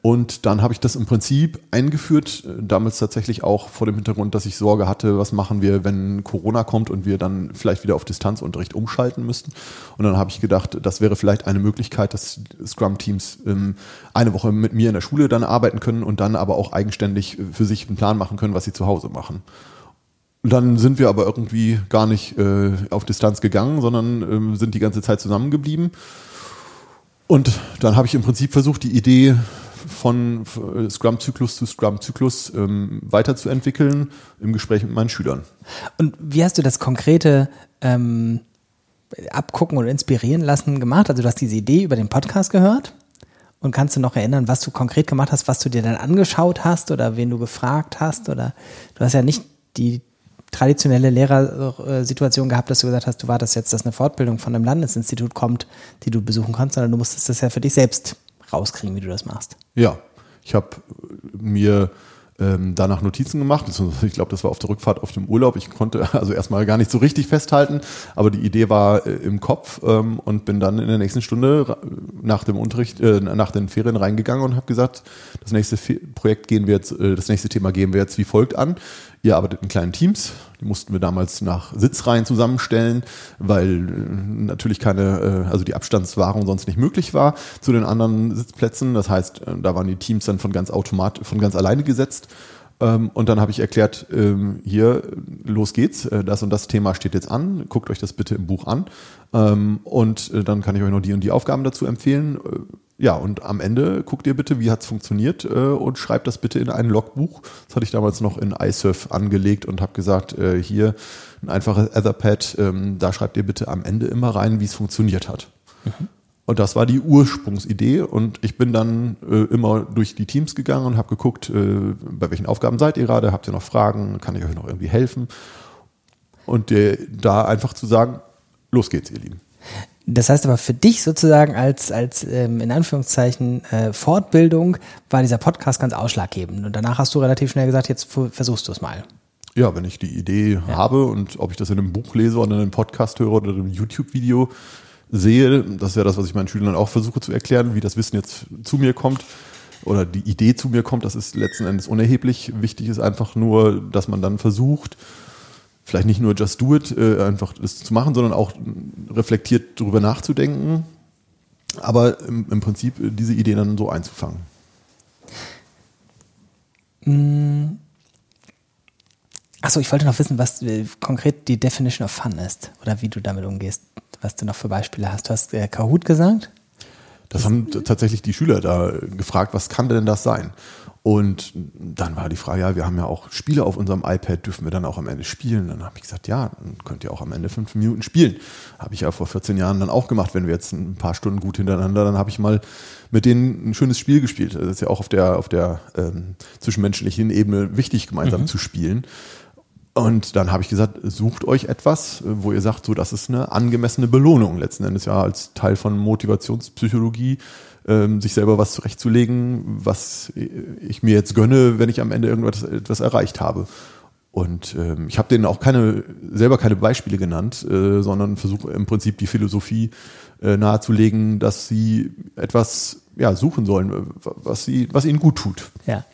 Speaker 2: Und dann habe ich das im Prinzip eingeführt, äh, damals tatsächlich auch vor dem Hintergrund, dass ich Sorge hatte, was machen wir, wenn Corona kommt und wir dann vielleicht wieder auf Distanzunterricht umschalten müssten. Und dann habe ich gedacht, das wäre vielleicht eine Möglichkeit, dass Scrum-Teams ähm, eine Woche mit mir in der Schule dann arbeiten können und dann aber auch eigenständig für sich einen Plan machen können, was sie zu Hause machen. Dann sind wir aber irgendwie gar nicht äh, auf Distanz gegangen, sondern äh, sind die ganze Zeit zusammengeblieben. Und dann habe ich im Prinzip versucht, die Idee von Scrum-Zyklus zu Scrum-Zyklus ähm, weiterzuentwickeln im Gespräch mit meinen Schülern.
Speaker 1: Und wie hast du das konkrete ähm, Abgucken oder Inspirieren lassen gemacht? Also du hast diese Idee über den Podcast gehört und kannst du noch erinnern, was du konkret gemacht hast, was du dir dann angeschaut hast oder wen du gefragt hast? Oder du hast ja nicht die traditionelle Lehrersituation gehabt, dass du gesagt hast, du wartest jetzt, dass eine Fortbildung von einem Landesinstitut kommt, die du besuchen kannst, sondern du musstest das ja für dich selbst rauskriegen, wie du das machst.
Speaker 2: Ja, ich habe mir ähm, danach Notizen gemacht. Ich glaube, das war auf der Rückfahrt auf dem Urlaub. Ich konnte [laughs] also erstmal gar nicht so richtig festhalten, aber die Idee war äh, im Kopf ähm, und bin dann in der nächsten Stunde nach dem Unterricht, äh, nach den Ferien reingegangen und habe gesagt, das nächste Projekt gehen wir jetzt, äh, das nächste Thema gehen wir jetzt wie folgt an. Ihr arbeitet in kleinen Teams. Die mussten wir damals nach Sitzreihen zusammenstellen, weil äh, natürlich keine, äh, also die Abstandswahrung sonst nicht möglich war zu den anderen Sitzplätzen. Das heißt, äh, da waren die Teams dann von ganz automat, von ganz alleine gesetzt. Ähm, und dann habe ich erklärt, ähm, hier, los geht's, das und das Thema steht jetzt an, guckt euch das bitte im Buch an. Ähm, und dann kann ich euch noch die und die Aufgaben dazu empfehlen ja, und am Ende guckt ihr bitte, wie hat's funktioniert äh, und schreibt das bitte in ein Logbuch. Das hatte ich damals noch in iSurf angelegt und habe gesagt, äh, hier ein einfaches Etherpad, ähm, da schreibt ihr bitte am Ende immer rein, wie es funktioniert hat. Mhm. Und das war die Ursprungsidee und ich bin dann äh, immer durch die Teams gegangen und habe geguckt, äh, bei welchen Aufgaben seid ihr gerade, habt ihr noch Fragen, kann ich euch noch irgendwie helfen? Und da einfach zu sagen, los geht's, ihr Lieben.
Speaker 1: Das heißt aber für dich sozusagen als, als ähm, in Anführungszeichen äh, Fortbildung war dieser Podcast ganz ausschlaggebend. Und danach hast du relativ schnell gesagt, jetzt versuchst du es mal.
Speaker 2: Ja, wenn ich die Idee ja. habe und ob ich das in einem Buch lese oder in einem Podcast höre oder in einem YouTube-Video, sehe, das ist ja das, was ich meinen Schülern auch versuche zu erklären, wie das Wissen jetzt zu mir kommt oder die Idee zu mir kommt, das ist letzten Endes unerheblich. Wichtig ist einfach nur, dass man dann versucht, vielleicht nicht nur just do it, äh, einfach das zu machen, sondern auch reflektiert darüber nachzudenken, aber im, im Prinzip diese Idee dann so einzufangen.
Speaker 1: Mm. Achso, ich wollte noch wissen, was äh, konkret die Definition of Fun ist oder wie du damit umgehst, was du noch für Beispiele hast. Du hast äh, Kahoot gesagt?
Speaker 2: Das haben tatsächlich die Schüler da gefragt, was kann denn das sein? Und dann war die Frage, ja, wir haben ja auch Spiele auf unserem iPad, dürfen wir dann auch am Ende spielen? Dann habe ich gesagt, ja, dann könnt ihr auch am Ende fünf Minuten spielen. Habe ich ja vor 14 Jahren dann auch gemacht, wenn wir jetzt ein paar Stunden gut hintereinander, dann habe ich mal mit denen ein schönes Spiel gespielt. Das ist ja auch auf der, auf der ähm, zwischenmenschlichen Ebene wichtig, gemeinsam mhm. zu spielen. Und dann habe ich gesagt, sucht euch etwas, wo ihr sagt, so das ist eine angemessene Belohnung letzten Endes ja als Teil von Motivationspsychologie, ähm, sich selber was zurechtzulegen, was ich mir jetzt gönne, wenn ich am Ende irgendwas etwas erreicht habe. Und ähm, ich habe denen auch keine selber keine Beispiele genannt, äh, sondern versuche im Prinzip die Philosophie äh, nahezulegen, dass sie etwas ja, suchen sollen, was sie was ihnen gut tut.
Speaker 1: Ja.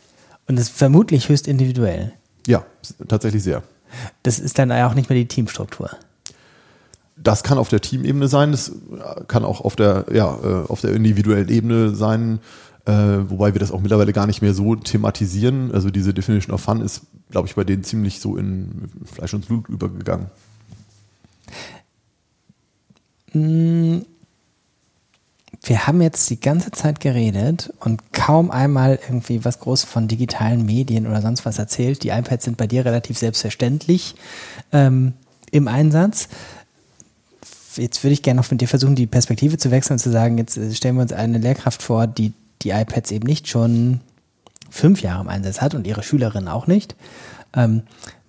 Speaker 1: Und es ist vermutlich höchst individuell.
Speaker 2: Ja, tatsächlich sehr.
Speaker 1: Das ist dann auch nicht mehr die Teamstruktur.
Speaker 2: Das kann auf der Teamebene sein, das kann auch auf der, ja, äh, auf der individuellen Ebene sein, äh, wobei wir das auch mittlerweile gar nicht mehr so thematisieren. Also diese Definition of Fun ist, glaube ich, bei denen ziemlich so in Fleisch und Blut übergegangen.
Speaker 1: Hm, wir haben jetzt die ganze Zeit geredet und kaum einmal irgendwie was Großes von digitalen Medien oder sonst was erzählt. Die iPads sind bei dir relativ selbstverständlich ähm, im Einsatz. Jetzt würde ich gerne noch mit dir versuchen, die Perspektive zu wechseln und zu sagen, jetzt äh, stellen wir uns eine Lehrkraft vor, die die iPads eben nicht schon fünf Jahre im Einsatz hat und ihre Schülerinnen auch nicht. Ähm,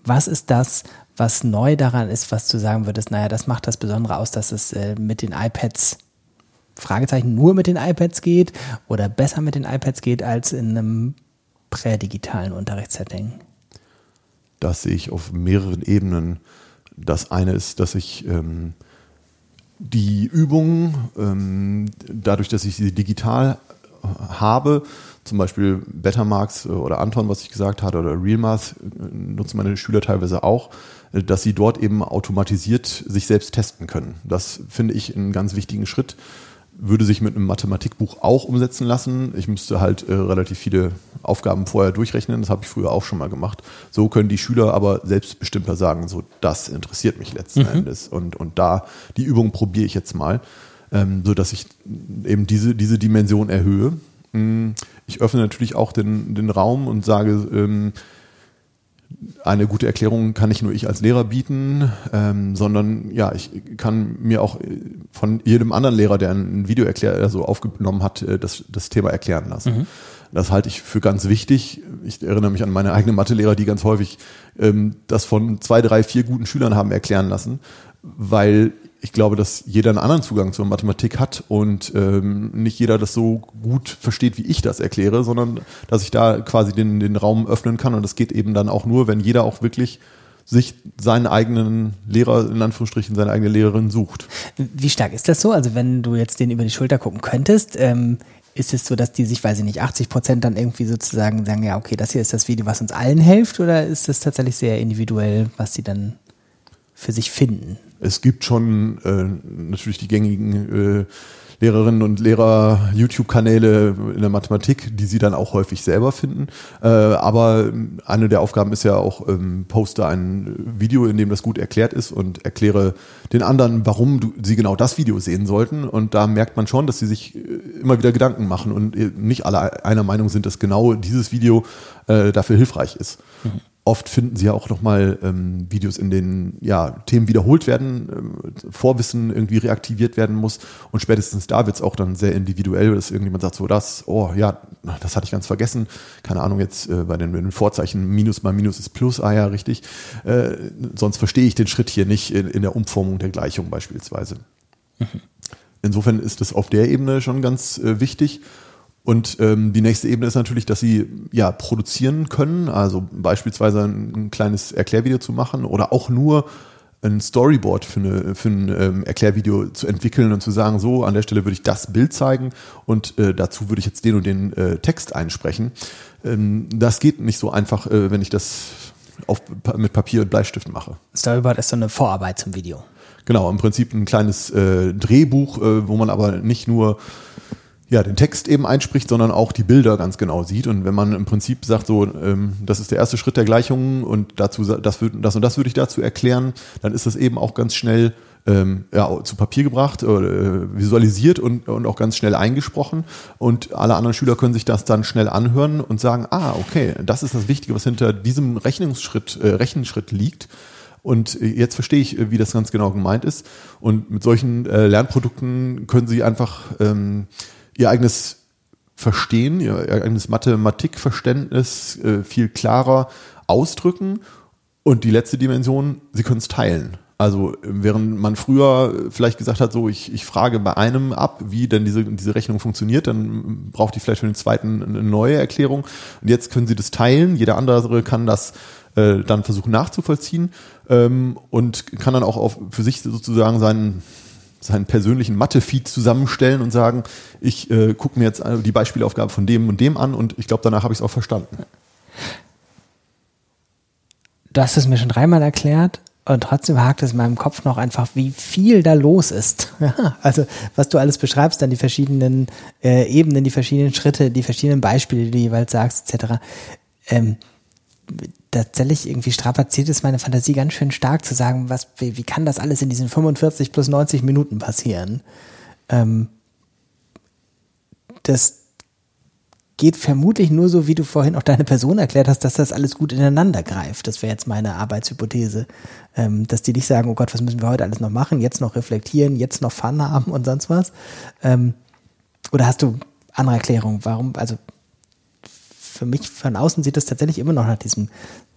Speaker 1: was ist das, was neu daran ist, was du sagen würdest, naja, das macht das Besondere aus, dass es äh, mit den iPads Fragezeichen nur mit den iPads geht oder besser mit den iPads geht als in einem prädigitalen Unterrichtssetting?
Speaker 2: Das sehe ich auf mehreren Ebenen. Das eine ist, dass ich ähm, die Übungen, ähm, dadurch, dass ich sie digital habe, zum Beispiel Bettermarks oder Anton, was ich gesagt hatte, oder Realmath äh, nutzen meine Schüler teilweise auch, äh, dass sie dort eben automatisiert sich selbst testen können. Das finde ich einen ganz wichtigen Schritt würde sich mit einem Mathematikbuch auch umsetzen lassen. Ich müsste halt äh, relativ viele Aufgaben vorher durchrechnen. Das habe ich früher auch schon mal gemacht. So können die Schüler aber selbstbestimmter sagen, so das interessiert mich letzten mhm. Endes. Und, und da die Übung probiere ich jetzt mal, ähm, so dass ich eben diese, diese Dimension erhöhe. Hm, ich öffne natürlich auch den, den Raum und sage, ähm, eine gute Erklärung kann nicht nur ich als Lehrer bieten, ähm, sondern ja, ich kann mir auch von jedem anderen Lehrer, der ein Video erklärt, also aufgenommen hat, äh, das, das Thema erklären lassen. Mhm. Das halte ich für ganz wichtig. Ich erinnere mich an meine eigenen Mathelehrer, die ganz häufig ähm, das von zwei, drei, vier guten Schülern haben erklären lassen, weil ich glaube, dass jeder einen anderen Zugang zur Mathematik hat und ähm, nicht jeder das so gut versteht, wie ich das erkläre, sondern dass ich da quasi den, den Raum öffnen kann. Und das geht eben dann auch nur, wenn jeder auch wirklich sich seinen eigenen Lehrer, in Anführungsstrichen, seine eigene Lehrerin sucht.
Speaker 1: Wie stark ist das so? Also wenn du jetzt den über die Schulter gucken könntest, ähm, ist es so, dass die sich, weiß ich nicht, 80 Prozent dann irgendwie sozusagen sagen, ja, okay, das hier ist das Video, was uns allen hilft, oder ist es tatsächlich sehr individuell, was sie dann für sich finden?
Speaker 2: Es gibt schon äh, natürlich die gängigen äh, Lehrerinnen und Lehrer YouTube-Kanäle in der Mathematik, die sie dann auch häufig selber finden. Äh, aber eine der Aufgaben ist ja auch, ähm, poste ein Video, in dem das gut erklärt ist und erkläre den anderen, warum du, sie genau das Video sehen sollten. Und da merkt man schon, dass sie sich äh, immer wieder Gedanken machen und äh, nicht alle einer Meinung sind, dass genau dieses Video äh, dafür hilfreich ist. Mhm. Oft finden Sie ja auch nochmal ähm, Videos, in denen ja, Themen wiederholt werden, ähm, Vorwissen irgendwie reaktiviert werden muss. Und spätestens da wird es auch dann sehr individuell, dass irgendjemand sagt, so das, oh ja, das hatte ich ganz vergessen. Keine Ahnung, jetzt äh, bei den, den, Vorzeichen Minus mal Minus ist Plus, ah ja, richtig. Äh, sonst verstehe ich den Schritt hier nicht in, in der Umformung der Gleichung beispielsweise. Mhm. Insofern ist es auf der Ebene schon ganz äh, wichtig. Und ähm, die nächste Ebene ist natürlich, dass sie ja produzieren können, also beispielsweise ein, ein kleines Erklärvideo zu machen oder auch nur ein Storyboard für, eine, für ein ähm, Erklärvideo zu entwickeln und zu sagen, so an der Stelle würde ich das Bild zeigen und äh, dazu würde ich jetzt den und den äh, Text einsprechen. Ähm, das geht nicht so einfach, äh, wenn ich das auf, mit Papier und Bleistift mache.
Speaker 1: Storyboard ist so eine Vorarbeit zum Video.
Speaker 2: Genau, im Prinzip ein kleines äh, Drehbuch, äh, wo man aber nicht nur ja, den Text eben einspricht, sondern auch die Bilder ganz genau sieht. Und wenn man im Prinzip sagt, so, ähm, das ist der erste Schritt der Gleichungen und dazu, das, das und das würde ich dazu erklären, dann ist das eben auch ganz schnell ähm, ja, zu Papier gebracht, äh, visualisiert und, und auch ganz schnell eingesprochen. Und alle anderen Schüler können sich das dann schnell anhören und sagen, ah, okay, das ist das Wichtige, was hinter diesem Rechnungsschritt, äh, Rechenschritt liegt. Und jetzt verstehe ich, wie das ganz genau gemeint ist. Und mit solchen äh, Lernprodukten können Sie einfach ähm, ihr eigenes Verstehen, ihr eigenes Mathematikverständnis äh, viel klarer ausdrücken. Und die letzte Dimension, sie können es teilen. Also während man früher vielleicht gesagt hat, so ich, ich frage bei einem ab, wie denn diese, diese Rechnung funktioniert, dann braucht die vielleicht für den zweiten eine neue Erklärung. Und jetzt können sie das teilen. Jeder andere kann das äh, dann versuchen nachzuvollziehen ähm, und kann dann auch auf, für sich sozusagen seinen seinen persönlichen Mathe-Feed zusammenstellen und sagen, ich äh, gucke mir jetzt die Beispielaufgabe von dem und dem an und ich glaube, danach habe ich es auch verstanden.
Speaker 1: Du hast es mir schon dreimal erklärt und trotzdem hakt es in meinem Kopf noch einfach, wie viel da los ist. [laughs] Also was du alles beschreibst, dann die verschiedenen äh, Ebenen, die verschiedenen Schritte, die verschiedenen Beispiele, die du jeweils sagst, etc. Ähm, tatsächlich irgendwie strapaziert ist meine Fantasie ganz schön stark zu sagen, was, wie, wie kann das alles in diesen 45 plus 90 Minuten passieren? Ähm, das geht vermutlich nur so, wie du vorhin auch deine Person erklärt hast, dass das alles gut ineinander greift. Das wäre jetzt meine Arbeitshypothese, ähm, dass die nicht sagen, oh Gott, was müssen wir heute alles noch machen, jetzt noch reflektieren, jetzt noch Fun haben und sonst was. Ähm, oder hast du andere Erklärungen? Warum, also für mich von außen sieht das tatsächlich immer noch nach diesem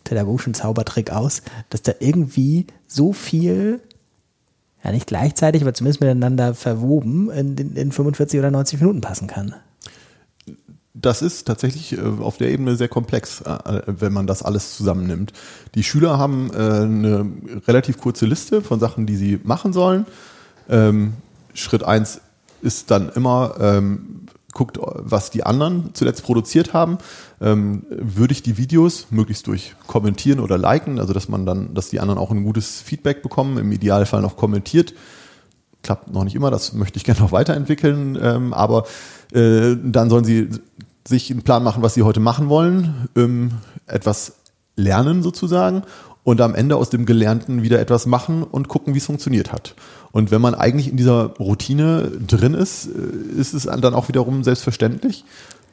Speaker 1: pädagogischen Zaubertrick aus, dass da irgendwie so viel, ja nicht gleichzeitig, aber zumindest miteinander verwoben in, in, in 45 oder 90 Minuten passen kann.
Speaker 2: Das ist tatsächlich äh, auf der Ebene sehr komplex, äh, wenn man das alles zusammennimmt. Die Schüler haben äh, eine relativ kurze Liste von Sachen, die sie machen sollen. Ähm, Schritt eins ist dann immer, ähm, guckt, was die anderen zuletzt produziert haben, ähm, würde ich die Videos möglichst durch kommentieren oder liken, also dass man dann, dass die anderen auch ein gutes Feedback bekommen, im Idealfall noch kommentiert. Klappt noch nicht immer, das möchte ich [laughs] gerne noch weiterentwickeln, ähm, aber äh, dann sollen sie sich einen Plan machen, was sie heute machen wollen, ähm, etwas lernen sozusagen und am Ende aus dem Gelernten wieder etwas machen und gucken, wie es funktioniert hat. Und wenn man eigentlich in dieser Routine drin ist, äh, ist es dann auch wiederum selbstverständlich.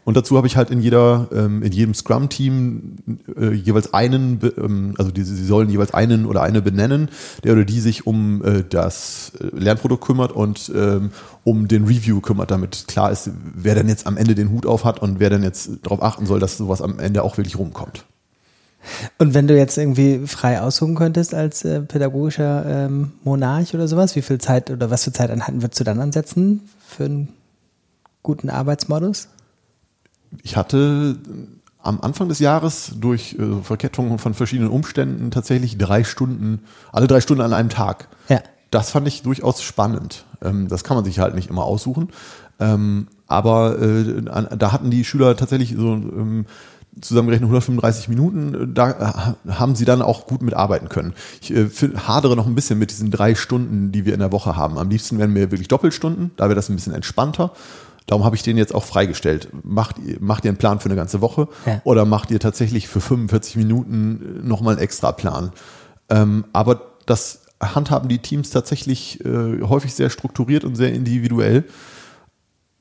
Speaker 2: Und dazu habe ich halt in jeder, ähm, in jedem Scrum-Team äh, jeweils einen, ähm, also sie sollen jeweils einen oder eine benennen, der oder die sich um äh, das Lernprodukt kümmert und ähm, um den Review kümmert, damit klar ist, wer denn jetzt am Ende den Hut auf hat und wer denn jetzt darauf achten soll, dass sowas am Ende auch wirklich rumkommt.
Speaker 1: Und wenn du jetzt irgendwie frei aussuchen könntest als äh, pädagogischer ähm, Monarch oder sowas, wie viel Zeit oder was für Zeiteinheiten würdest du dann ansetzen für einen guten Arbeitsmodus?
Speaker 2: Ich hatte am Anfang des Jahres durch äh, Verkettung von verschiedenen Umständen tatsächlich drei Stunden, alle drei Stunden an einem Tag. Ja. Das fand ich durchaus spannend. Ähm, das kann man sich halt nicht immer aussuchen. Ähm, aber äh, da hatten die Schüler tatsächlich so ähm, zusammengerechnet 135 Minuten, da haben sie dann auch gut mitarbeiten können. Ich äh, hadere noch ein bisschen mit diesen drei Stunden, die wir in der Woche haben. Am liebsten wären mir wirklich Doppelstunden, da wäre das ein bisschen entspannter. Darum habe ich den jetzt auch freigestellt. Macht, macht ihr einen Plan für eine ganze Woche ja. oder macht ihr tatsächlich für 45 Minuten nochmal einen extra Plan? Ähm, aber das handhaben die Teams tatsächlich äh, häufig sehr strukturiert und sehr individuell.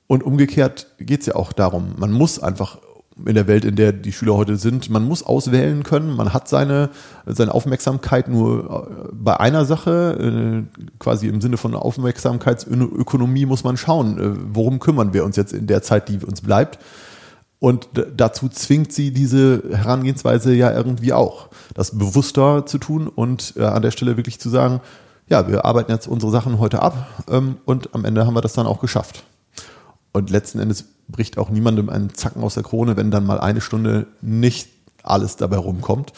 Speaker 2: Und umgekehrt geht es ja auch darum, man muss einfach in der Welt, in der die Schüler heute sind. Man muss auswählen können. Man hat seine, seine Aufmerksamkeit nur äh, bei einer Sache. Äh, quasi im Sinne von Aufmerksamkeitsökonomie muss man schauen, äh, worum kümmern wir uns jetzt in der Zeit, die uns bleibt. Und dazu zwingt sie diese Herangehensweise ja irgendwie auch, das bewusster zu tun und an der Stelle wirklich zu sagen, ja, wir arbeiten jetzt unsere Sachen heute ab ähm, und am Ende haben wir das dann auch geschafft. Und letzten Endes bricht auch niemandem einen Zacken aus der Krone, wenn dann mal eine Stunde nicht alles dabei rumkommt.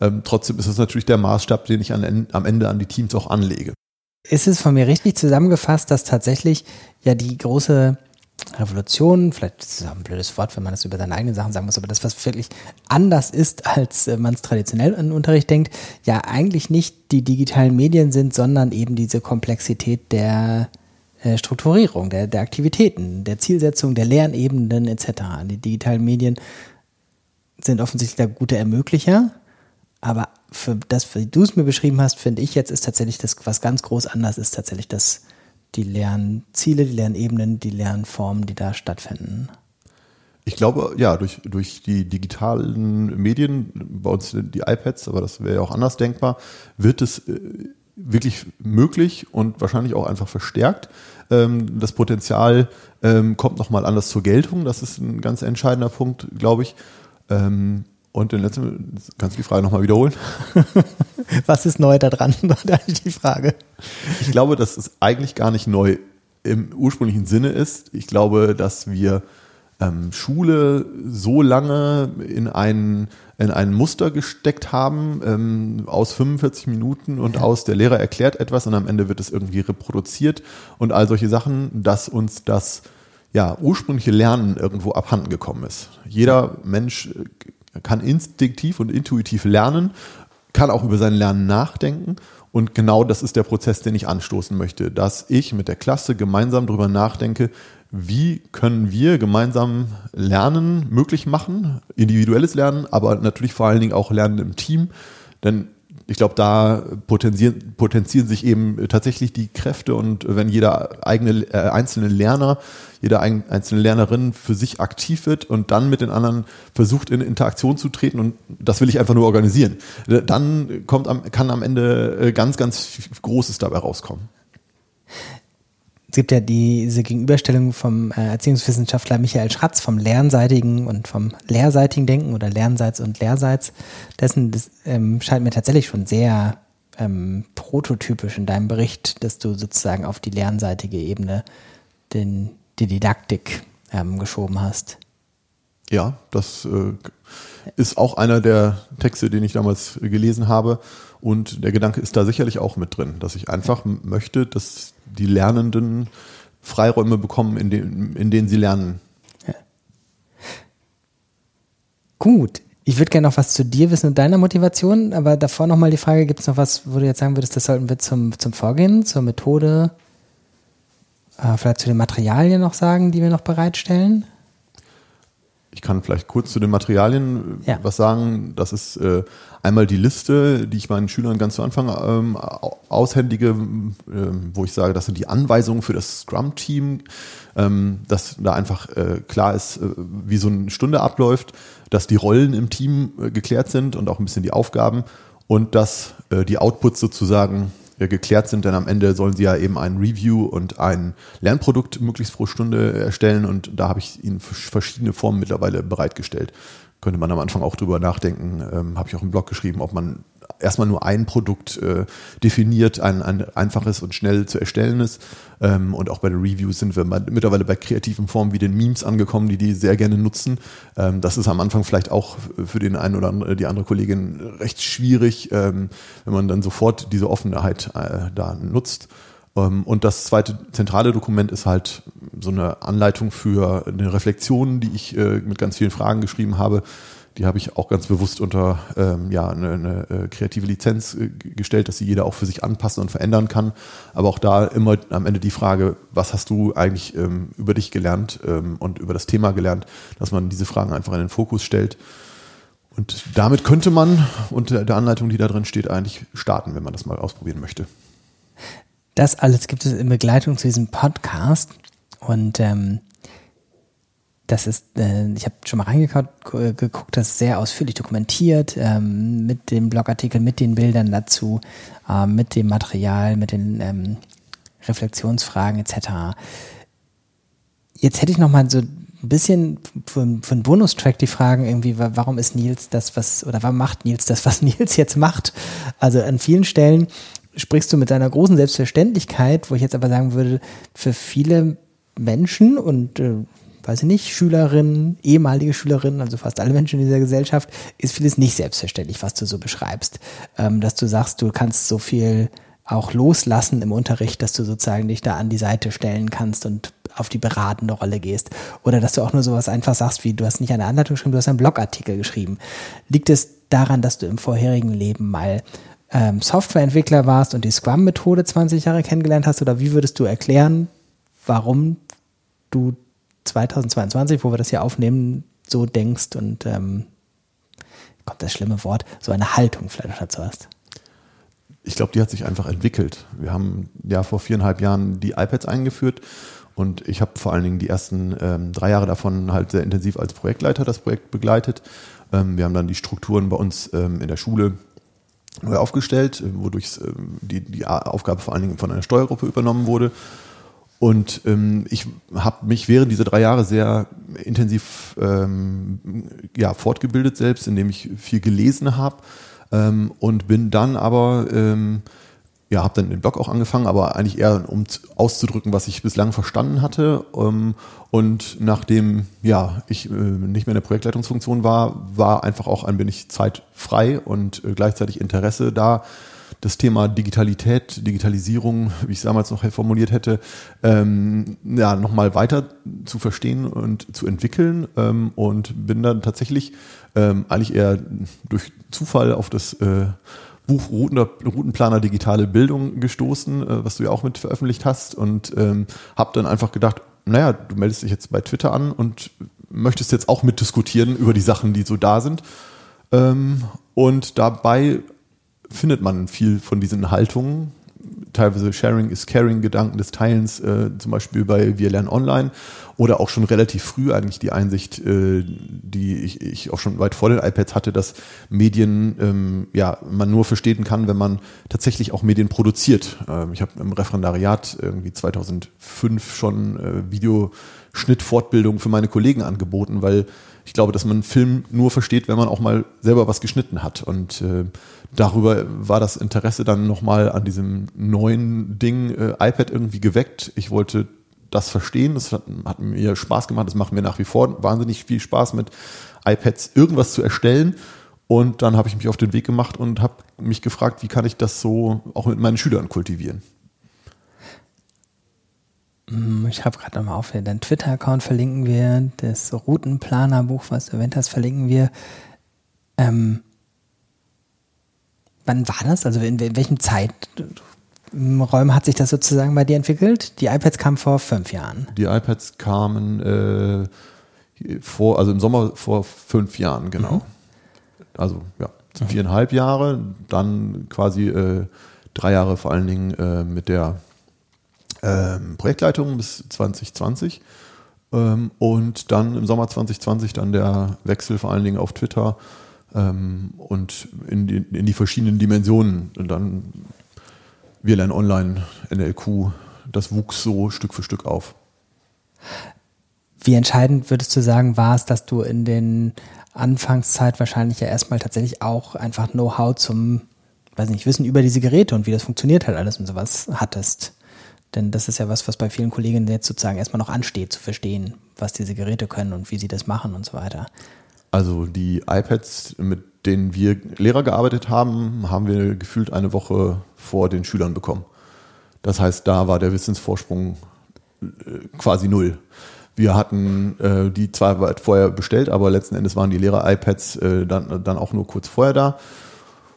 Speaker 2: Ähm, trotzdem ist es natürlich der Maßstab, den ich an, am Ende an die Teams auch anlege.
Speaker 1: Ist es von mir richtig zusammengefasst, dass tatsächlich ja die große Revolution, vielleicht ist es auch ein blödes Wort, wenn man das über seine eigenen Sachen sagen muss, aber das, was wirklich anders ist, als äh, man es traditionell in Unterricht denkt, ja eigentlich nicht die digitalen Medien sind, sondern eben diese Komplexität der Strukturierung, der, der Aktivitäten, der Zielsetzung, der Lernebenen etc. Die digitalen Medien sind offensichtlich der gute Ermöglicher, aber für das, wie du es mir beschrieben hast, finde ich jetzt ist tatsächlich das, was ganz groß anders ist, tatsächlich das die Lernziele, die Lernebenen, die Lernformen, die da stattfinden?
Speaker 2: Ich glaube, ja, durch, durch die digitalen Medien, bei uns die iPads, aber das wäre ja auch anders denkbar, wird es äh, wirklich möglich und wahrscheinlich auch einfach verstärkt. Ähm, das Potenzial ähm, kommt nochmal anders zur Geltung. Das ist ein ganz entscheidender Punkt, glaube ich. Ähm, und den letzten, kannst du die Frage nochmal wiederholen? [laughs]
Speaker 1: Was ist neu daran? Da [laughs] ist die Frage.
Speaker 2: Ich glaube, dass es eigentlich gar nicht neu im ursprünglichen Sinne ist. Ich glaube, dass wir ähm, Schule so lange in ein, in ein Muster gesteckt haben, ähm, aus 45 Minuten und ja. aus der Lehrer erklärt etwas und am Ende wird es irgendwie reproduziert und all solche Sachen, dass uns das ja, ursprüngliche Lernen irgendwo abhanden gekommen ist. Jeder Mensch kann instinktiv und intuitiv lernen, kann auch über sein Lernen nachdenken. Und genau das ist der Prozess, den ich anstoßen möchte, dass ich mit der Klasse gemeinsam darüber nachdenke, wie können wir gemeinsam Lernen möglich machen, individuelles Lernen, aber natürlich vor allen Dingen auch Lernen im Team. Denn ich glaube, da potenzieren, potenzieren sich eben tatsächlich die Kräfte und wenn jeder eigene äh, einzelne Lerner, jede ein, einzelne Lernerin für sich aktiv wird und dann mit den anderen versucht in Interaktion zu treten und das will ich einfach nur organisieren, dann kommt am, kann am Ende äh, ganz, ganz Großes dabei rauskommen
Speaker 1: es gibt ja diese Gegenüberstellung vom äh, Erziehungswissenschaftler Michael Schratz vom lernseitigen und vom lehrseitigen Denken oder Lernseits und Lehrseits. Dessen das, ähm, scheint mir tatsächlich schon sehr ähm, prototypisch in deinem Bericht, dass du sozusagen auf die lernseitige Ebene den, die Didaktik ähm, geschoben hast.
Speaker 2: Ja, das äh, ist auch einer der Texte, den ich damals gelesen habe. Und der Gedanke ist da sicherlich auch mit drin, dass ich einfach möchte, dass die Lernenden Freiräume bekommen, in, den, in denen sie lernen. Ja.
Speaker 1: Gut. Ich würde gerne noch was zu dir wissen und deiner Motivation, aber davor nochmal die Frage, gibt es noch was, wo du jetzt sagen würdest, das sollten wir zum, zum Vorgehen, zur Methode, äh, vielleicht zu den Materialien noch sagen, die wir noch bereitstellen?
Speaker 2: Ich kann vielleicht kurz zu den Materialien ja. was sagen. Das ist äh, einmal die Liste, die ich meinen Schülern ganz zu Anfang ähm, aushändige, äh, wo ich sage, das sind die Anweisungen für das Scrum-Team, ähm, dass da einfach äh, klar ist, äh, wie so eine Stunde abläuft, dass die Rollen im Team äh, geklärt sind und auch ein bisschen die Aufgaben und dass äh, die Outputs sozusagen geklärt sind, denn am Ende sollen sie ja eben ein Review und ein Lernprodukt möglichst pro Stunde erstellen und da habe ich ihnen verschiedene Formen mittlerweile bereitgestellt. Könnte man am Anfang auch drüber nachdenken, ähm, habe ich auch im Blog geschrieben, ob man erstmal nur ein Produkt äh, definiert, ein, ein einfaches und schnell zu erstellendes. Ähm, und auch bei den Reviews sind wir mittlerweile bei kreativen Formen wie den Memes angekommen, die die sehr gerne nutzen. Ähm, das ist am Anfang vielleicht auch für den einen oder die andere Kollegin recht schwierig, ähm, wenn man dann sofort diese Offenheit äh, da nutzt. Ähm, und das zweite zentrale Dokument ist halt so eine Anleitung für eine Reflexion, die ich äh, mit ganz vielen Fragen geschrieben habe, die habe ich auch ganz bewusst unter ähm, ja, eine, eine äh, kreative Lizenz äh, gestellt, dass sie jeder auch für sich anpassen und verändern kann. Aber auch da immer am Ende die Frage, was hast du eigentlich ähm, über dich gelernt ähm, und über das Thema gelernt, dass man diese Fragen einfach in den Fokus stellt. Und damit könnte man unter der Anleitung, die da drin steht, eigentlich starten, wenn man das mal ausprobieren möchte.
Speaker 1: Das alles gibt es in Begleitung zu diesem Podcast. Und ähm, das ist, äh, ich habe schon mal reingeguckt, geguckt, das ist sehr ausführlich dokumentiert, ähm, mit dem Blogartikel, mit den Bildern dazu, äh, mit dem Material, mit den ähm, Reflexionsfragen etc. Jetzt hätte ich noch mal so ein bisschen für, für einen Bonustrack die Fragen irgendwie, warum ist Nils das, was, oder warum macht Nils das, was [laughs] Nils jetzt macht? Also an vielen Stellen sprichst du mit deiner großen Selbstverständlichkeit, wo ich jetzt aber sagen würde, für viele Menschen und äh, weiß ich nicht, Schülerinnen, ehemalige Schülerinnen, also fast alle Menschen in dieser Gesellschaft, ist vieles nicht selbstverständlich, was du so beschreibst. Ähm, dass du sagst, du kannst so viel auch loslassen im Unterricht, dass du sozusagen dich da an die Seite stellen kannst und auf die beratende Rolle gehst. Oder dass du auch nur sowas einfach sagst, wie du hast nicht eine Anleitung geschrieben, du hast einen Blogartikel geschrieben. Liegt es daran, dass du im vorherigen Leben mal ähm, Softwareentwickler warst und die Scrum-Methode 20 Jahre kennengelernt hast? Oder wie würdest du erklären, warum du 2022, wo wir das hier aufnehmen, so denkst und ähm, kommt das schlimme Wort, so eine Haltung vielleicht dazu hast?
Speaker 2: Ich glaube, die hat sich einfach entwickelt. Wir haben ja vor viereinhalb Jahren die iPads eingeführt und ich habe vor allen Dingen die ersten ähm, drei Jahre davon halt sehr intensiv als Projektleiter das Projekt begleitet. Ähm, wir haben dann die Strukturen bei uns ähm, in der Schule neu aufgestellt, wodurch ähm, die, die Aufgabe vor allen Dingen von einer Steuergruppe übernommen wurde. Und ähm, ich habe mich während dieser drei Jahre sehr intensiv ähm, ja, fortgebildet selbst, indem ich viel gelesen habe ähm, und bin dann aber, ähm, ja, habe dann den Blog auch angefangen, aber eigentlich eher um auszudrücken, was ich bislang verstanden hatte. Ähm, und nachdem ja ich äh, nicht mehr in der Projektleitungsfunktion war, war einfach auch ein wenig Zeit frei und äh, gleichzeitig Interesse da das Thema Digitalität, Digitalisierung, wie ich es damals noch formuliert hätte, ähm, ja, nochmal weiter zu verstehen und zu entwickeln ähm, und bin dann tatsächlich ähm, eigentlich eher durch Zufall auf das äh, Buch Routenplaner Digitale Bildung gestoßen, äh, was du ja auch mit veröffentlicht hast und ähm, habe dann einfach gedacht, naja, du meldest dich jetzt bei Twitter an und möchtest jetzt auch mitdiskutieren über die Sachen, die so da sind. Ähm, und dabei findet man viel von diesen Haltungen. Teilweise Sharing is Caring, Gedanken des Teilens, äh, zum Beispiel bei Wir lernen online oder auch schon relativ früh eigentlich die Einsicht, äh, die ich, ich auch schon weit vor den iPads hatte, dass Medien ähm, ja man nur verstehen kann, wenn man tatsächlich auch Medien produziert. Ähm, ich habe im Referendariat irgendwie 2005 schon äh, Videoschnittfortbildung für meine Kollegen angeboten, weil ich glaube, dass man Film nur versteht, wenn man auch mal selber was geschnitten hat. Und äh, darüber war das Interesse dann nochmal an diesem neuen Ding äh, iPad irgendwie geweckt. Ich wollte das verstehen, das hat, hat mir Spaß gemacht, das macht mir nach wie vor wahnsinnig viel Spaß mit iPads irgendwas zu erstellen. Und dann habe ich mich auf den Weg gemacht und habe mich gefragt, wie kann ich das so auch mit meinen Schülern kultivieren.
Speaker 1: Hm, ich habe gerade nochmal auf, deinen Twitter-Account verlinken wir, das Routenplaner-Buch, was du erwähnt hast, verlinken wir. Ähm, wann war das? Also in, in welchem Zeiträumen hat sich das sozusagen bei dir entwickelt? Die iPads kamen vor fünf Jahren.
Speaker 2: Die iPads kamen äh, vor, also im Sommer vor fünf Jahren, genau. Mhm. Also ja, viereinhalb Jahre, dann quasi äh, drei Jahre vor allen Dingen äh, mit der ähm, Projektleitung bis 2020 ähm, und dann im Sommer 2020 dann der Wechsel vor allen Dingen auf Twitter und in die, in die verschiedenen Dimensionen. Und dann wir lernen online, NLQ, das wuchs so Stück für Stück auf.
Speaker 1: Wie entscheidend würdest du sagen, war es, dass du in den Anfangszeit wahrscheinlich ja erstmal tatsächlich auch einfach Know-how zum, weiß nicht, Wissen über diese Geräte und wie das funktioniert halt alles und sowas hattest? Denn das ist ja was, was bei vielen Kolleginnen jetzt sozusagen erstmal noch ansteht, zu verstehen, was diese Geräte können und wie sie das machen und so weiter.
Speaker 2: Also die iPads, mit denen wir Lehrer gearbeitet haben, haben wir gefühlt eine Woche vor den Schülern bekommen. Das heißt, da war der Wissensvorsprung äh, quasi null. Wir hatten äh, die zwar weit vorher bestellt, aber letzten Endes waren die Lehrer-iPads äh, dann, dann auch nur kurz vorher da.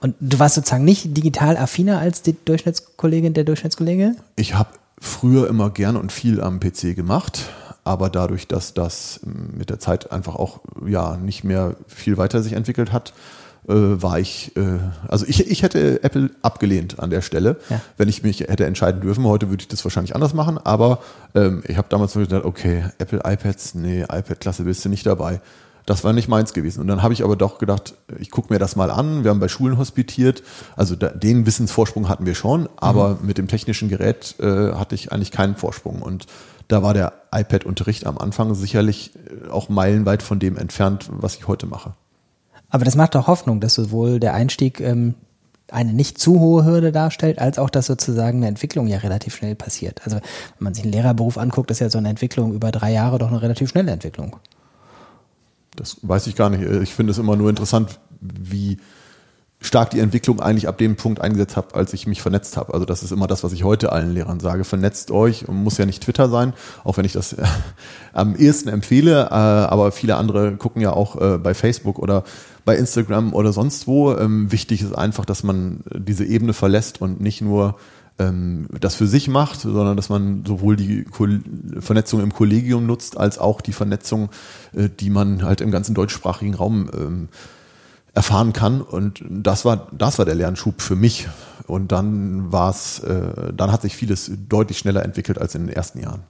Speaker 1: Und du warst sozusagen nicht digital affiner als die Durchschnittskollegin, der Durchschnittskollege?
Speaker 2: Ich habe früher immer gern und viel am PC gemacht, aber dadurch, dass das mit der Zeit einfach auch ja nicht mehr viel weiter sich entwickelt hat, äh, war ich, äh, also ich, ich hätte Apple abgelehnt an der Stelle, ja. wenn ich mich hätte entscheiden dürfen. Heute würde ich das wahrscheinlich anders machen, aber ähm, ich habe damals nur gedacht, okay, Apple iPads, nee, iPad-Klasse bist du nicht dabei. Das war nicht meins gewesen. Und dann habe ich aber doch gedacht, ich gucke mir das mal an. Wir haben bei Schulen hospitiert. Also da, den Wissensvorsprung hatten wir schon, aber mhm. mit dem technischen Gerät äh, hatte ich eigentlich keinen Vorsprung. Und da war der iPad-Unterricht am Anfang sicherlich äh, auch meilenweit von dem entfernt, was ich heute mache.
Speaker 1: Aber das macht doch Hoffnung, dass sowohl der Einstieg ähm, eine nicht zu hohe Hürde darstellt, als auch, dass sozusagen eine Entwicklung ja relativ schnell passiert. Also wenn man sich einen Lehrerberuf anguckt, ist ja so eine Entwicklung über drei Jahre doch eine relativ schnelle Entwicklung.
Speaker 2: Das weiß ich gar nicht. Ich finde es immer nur interessant, wie stark die Entwicklung eigentlich ab dem Punkt eingesetzt habe, als ich mich vernetzt habe. Also das ist immer das, was ich heute allen Lehrern sage. Vernetzt euch muss ja nicht Twitter sein, auch wenn ich das äh, am ehesten empfehle. Äh, aber viele andere gucken ja auch äh, bei Facebook oder bei Instagram oder sonst wo. Ähm, wichtig ist einfach, dass man diese Ebene verlässt und nicht nur ähm, das für sich macht, sondern dass man sowohl die Vernetzung im Kollegium nutzt, als auch die Vernetzung, die man halt im ganzen deutschsprachigen Raum ähm, erfahren kann. Und das war, das war der Lernschub für mich. Und dann war es, äh, dann hat sich vieles deutlich schneller entwickelt als in den ersten Jahren.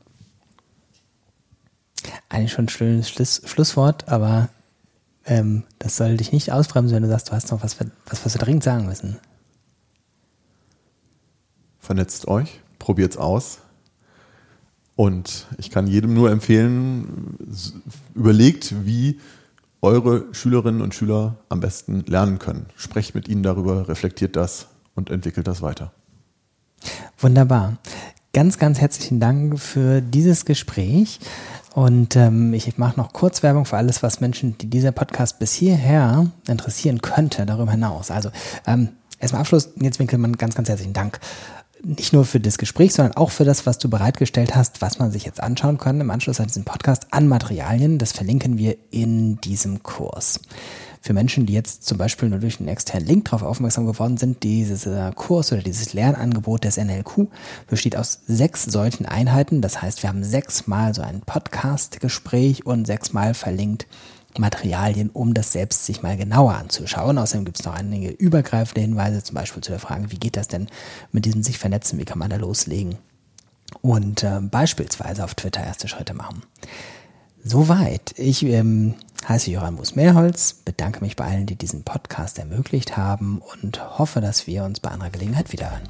Speaker 1: Eigentlich schon ein schönes Schluss, Schlusswort, aber ähm, das soll dich nicht ausbremsen, wenn du sagst, du hast noch was, was, was wir dringend sagen müssen.
Speaker 2: Vernetzt euch, probiert's aus. Und ich kann jedem nur empfehlen, überlegt, wie eure Schülerinnen und Schüler am besten lernen können. Sprecht mit ihnen darüber, reflektiert das und entwickelt das weiter.
Speaker 1: Wunderbar. Ganz, ganz herzlichen Dank für dieses Gespräch. Und ähm, ich mache noch kurz Werbung für alles, was Menschen, die dieser Podcast bis hierher interessieren könnte, darüber hinaus. Also ähm, erstmal Abschluss, Nils Winkelmann, ganz, ganz herzlichen Dank. Nicht nur für das Gespräch, sondern auch für das, was du bereitgestellt hast, was man sich jetzt anschauen kann im Anschluss an diesen Podcast an Materialien. Das verlinken wir in diesem Kurs für Menschen, die jetzt zum Beispiel nur durch einen externen Link darauf aufmerksam geworden sind, dieses äh, Kurs oder dieses Lernangebot des NLQ besteht aus sechs solchen Einheiten. Das heißt, wir haben sechsmal so ein Podcast-Gespräch und sechsmal verlinkt Materialien, um das selbst sich mal genauer anzuschauen. Außerdem gibt es noch einige übergreifende Hinweise, zum Beispiel zu der Frage, wie geht das denn mit diesem sich vernetzen, wie kann man da loslegen und äh, beispielsweise auf Twitter erste Schritte machen. Soweit. Ich ähm, heiße Johann Bus-Mehrholz, bedanke mich bei allen, die diesen Podcast ermöglicht haben und hoffe, dass wir uns bei anderer Gelegenheit wiederhören.